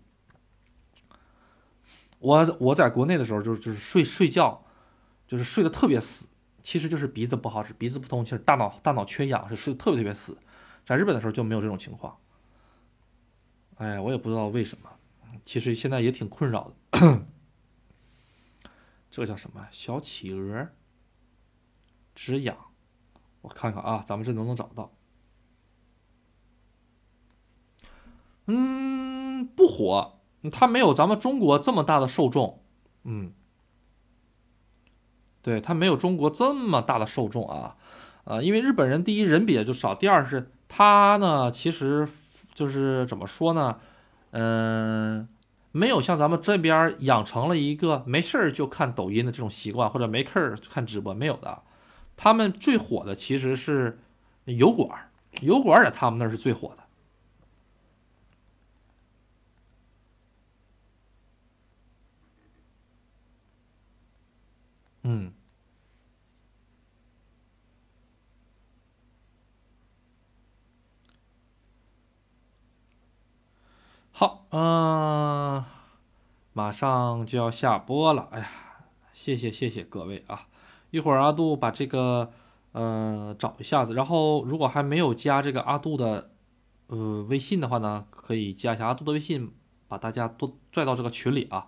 我我在国内的时候就就是睡睡觉，就是睡得特别死，其实就是鼻子不好使，鼻子不通气，大脑大脑缺氧，是睡得特别特别死。在日本的时候就没有这种情况，哎，我也不知道为什么，其实现在也挺困扰的。*coughs* 这叫什么？小企鹅止痒，我看看啊，咱们这能不能找到？嗯，不火，它没有咱们中国这么大的受众，嗯，对，它没有中国这么大的受众啊，啊，因为日本人第一人比较就少，第二是。他呢，其实就是怎么说呢，嗯，没有像咱们这边养成了一个没事儿就看抖音的这种习惯，或者没事儿看直播，没有的。他们最火的其实是油管，油管在他们那儿是最火的。嗯。好，嗯，马上就要下播了，哎呀，谢谢谢谢各位啊！一会儿阿杜把这个呃找一下子，然后如果还没有加这个阿杜的呃微信的话呢，可以加一下阿杜的微信，把大家都拽到这个群里啊。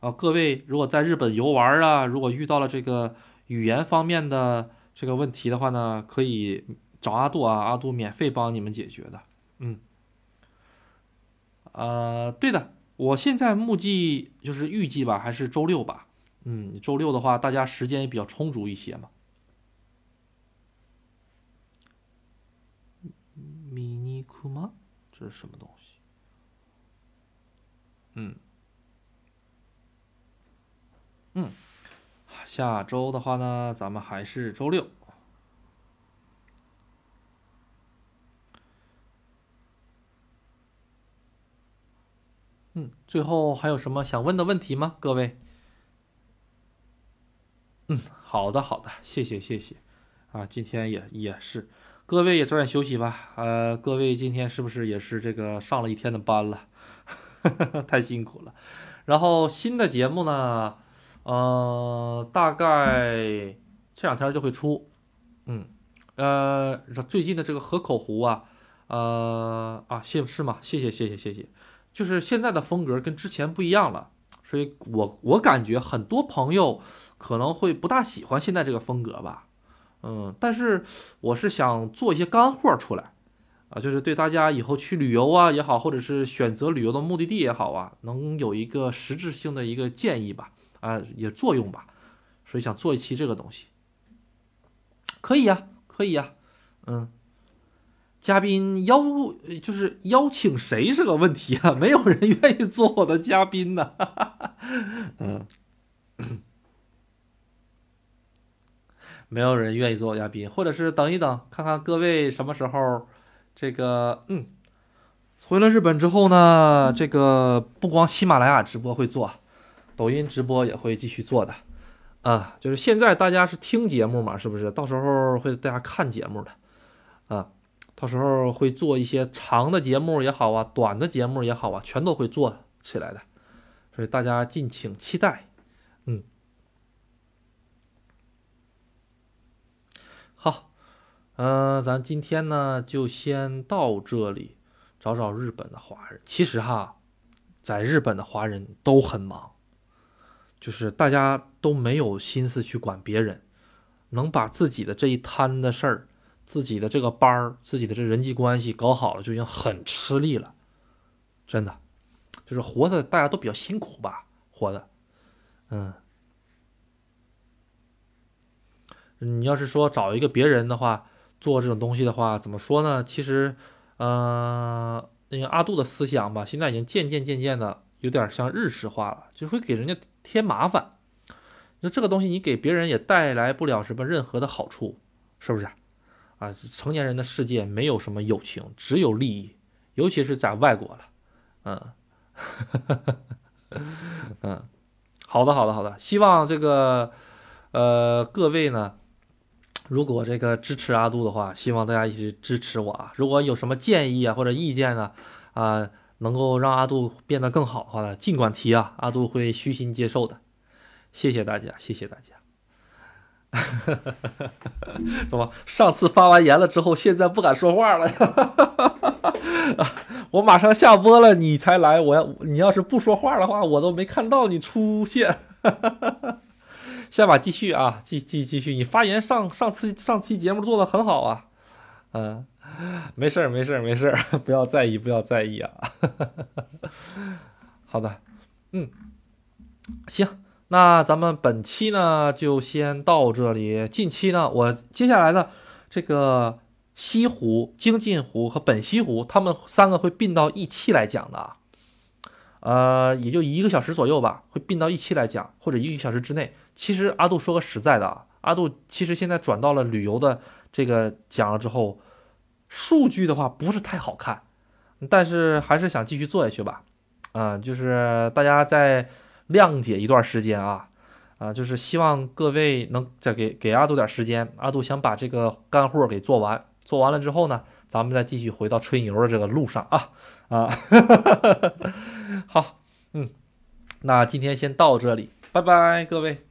啊，各位如果在日本游玩啊，如果遇到了这个语言方面的这个问题的话呢，可以找阿杜啊，阿杜免费帮你们解决的。嗯，呃，对的。我现在目计就是预计吧，还是周六吧。嗯，周六的话，大家时间也比较充足一些嘛。米尼库吗？这是什么东西？嗯嗯，下周的话呢，咱们还是周六。嗯，最后还有什么想问的问题吗？各位？嗯，好的，好的，谢谢，谢谢。啊，今天也也是，各位也早点休息吧。呃，各位今天是不是也是这个上了一天的班了？*laughs* 太辛苦了。然后新的节目呢，呃，大概这两天就会出。嗯，呃，最近的这个河口湖啊，呃啊，谢是吗？谢谢，谢谢，谢谢。就是现在的风格跟之前不一样了，所以我我感觉很多朋友可能会不大喜欢现在这个风格吧，嗯，但是我是想做一些干货出来，啊，就是对大家以后去旅游啊也好，或者是选择旅游的目的地也好啊，能有一个实质性的一个建议吧，啊，也作用吧，所以想做一期这个东西，可以呀，可以呀，嗯。嘉宾邀就是邀请谁是个问题啊？*laughs* 没有人愿意做我的嘉宾呢。*laughs* 嗯，没有人愿意做嘉宾，或者是等一等，看看各位什么时候这个嗯回了日本之后呢？这个不光喜马拉雅直播会做，抖音直播也会继续做的啊。就是现在大家是听节目嘛，是不是？到时候会大家看节目的啊。到时候会做一些长的节目也好啊，短的节目也好啊，全都会做起来的，所以大家敬请期待。嗯，好，嗯，咱今天呢就先到这里，找找日本的华人。其实哈，在日本的华人都很忙，就是大家都没有心思去管别人，能把自己的这一摊的事儿。自己的这个班儿，自己的这人际关系搞好了，就已经很吃力了，真的，就是活的大家都比较辛苦吧，活的，嗯，你要是说找一个别人的话，做这种东西的话，怎么说呢？其实，呃，那个阿杜的思想吧，现在已经渐渐渐渐的有点像日式化了，就会给人家添麻烦。那这个东西你给别人也带来不了什么任何的好处，是不是？啊，成年人的世界没有什么友情，只有利益，尤其是在外国了。嗯，*laughs* 嗯，好的，好的，好的。希望这个呃各位呢，如果这个支持阿杜的话，希望大家一起支持我啊。如果有什么建议啊或者意见呢，啊，能够让阿杜变得更好的话呢，尽管提啊，阿杜会虚心接受的。谢谢大家，谢谢大家。*laughs* 怎么？上次发完言了之后，现在不敢说话了？*laughs* 我马上下播了，你才来。我要你要是不说话的话，我都没看到你出现。*laughs* 下把继续啊，继继继续。你发言上上次上期节目做的很好啊。嗯，没事儿没事儿没事儿，*laughs* 不要在意不要在意啊。*laughs* 好的，嗯，行。那咱们本期呢就先到这里。近期呢，我接下来呢，这个西湖、京津湖和本溪湖，他们三个会并到一期来讲的，呃，也就一个小时左右吧，会并到一期来讲，或者一个小时之内。其实阿杜说个实在的啊，阿杜其实现在转到了旅游的这个讲了之后，数据的话不是太好看，但是还是想继续做下去吧。啊，就是大家再。谅解一段时间啊，啊，就是希望各位能再给给阿杜点时间，阿杜想把这个干货给做完，做完了之后呢，咱们再继续回到吹牛的这个路上啊啊，*laughs* 好，嗯，那今天先到这里，拜拜，各位。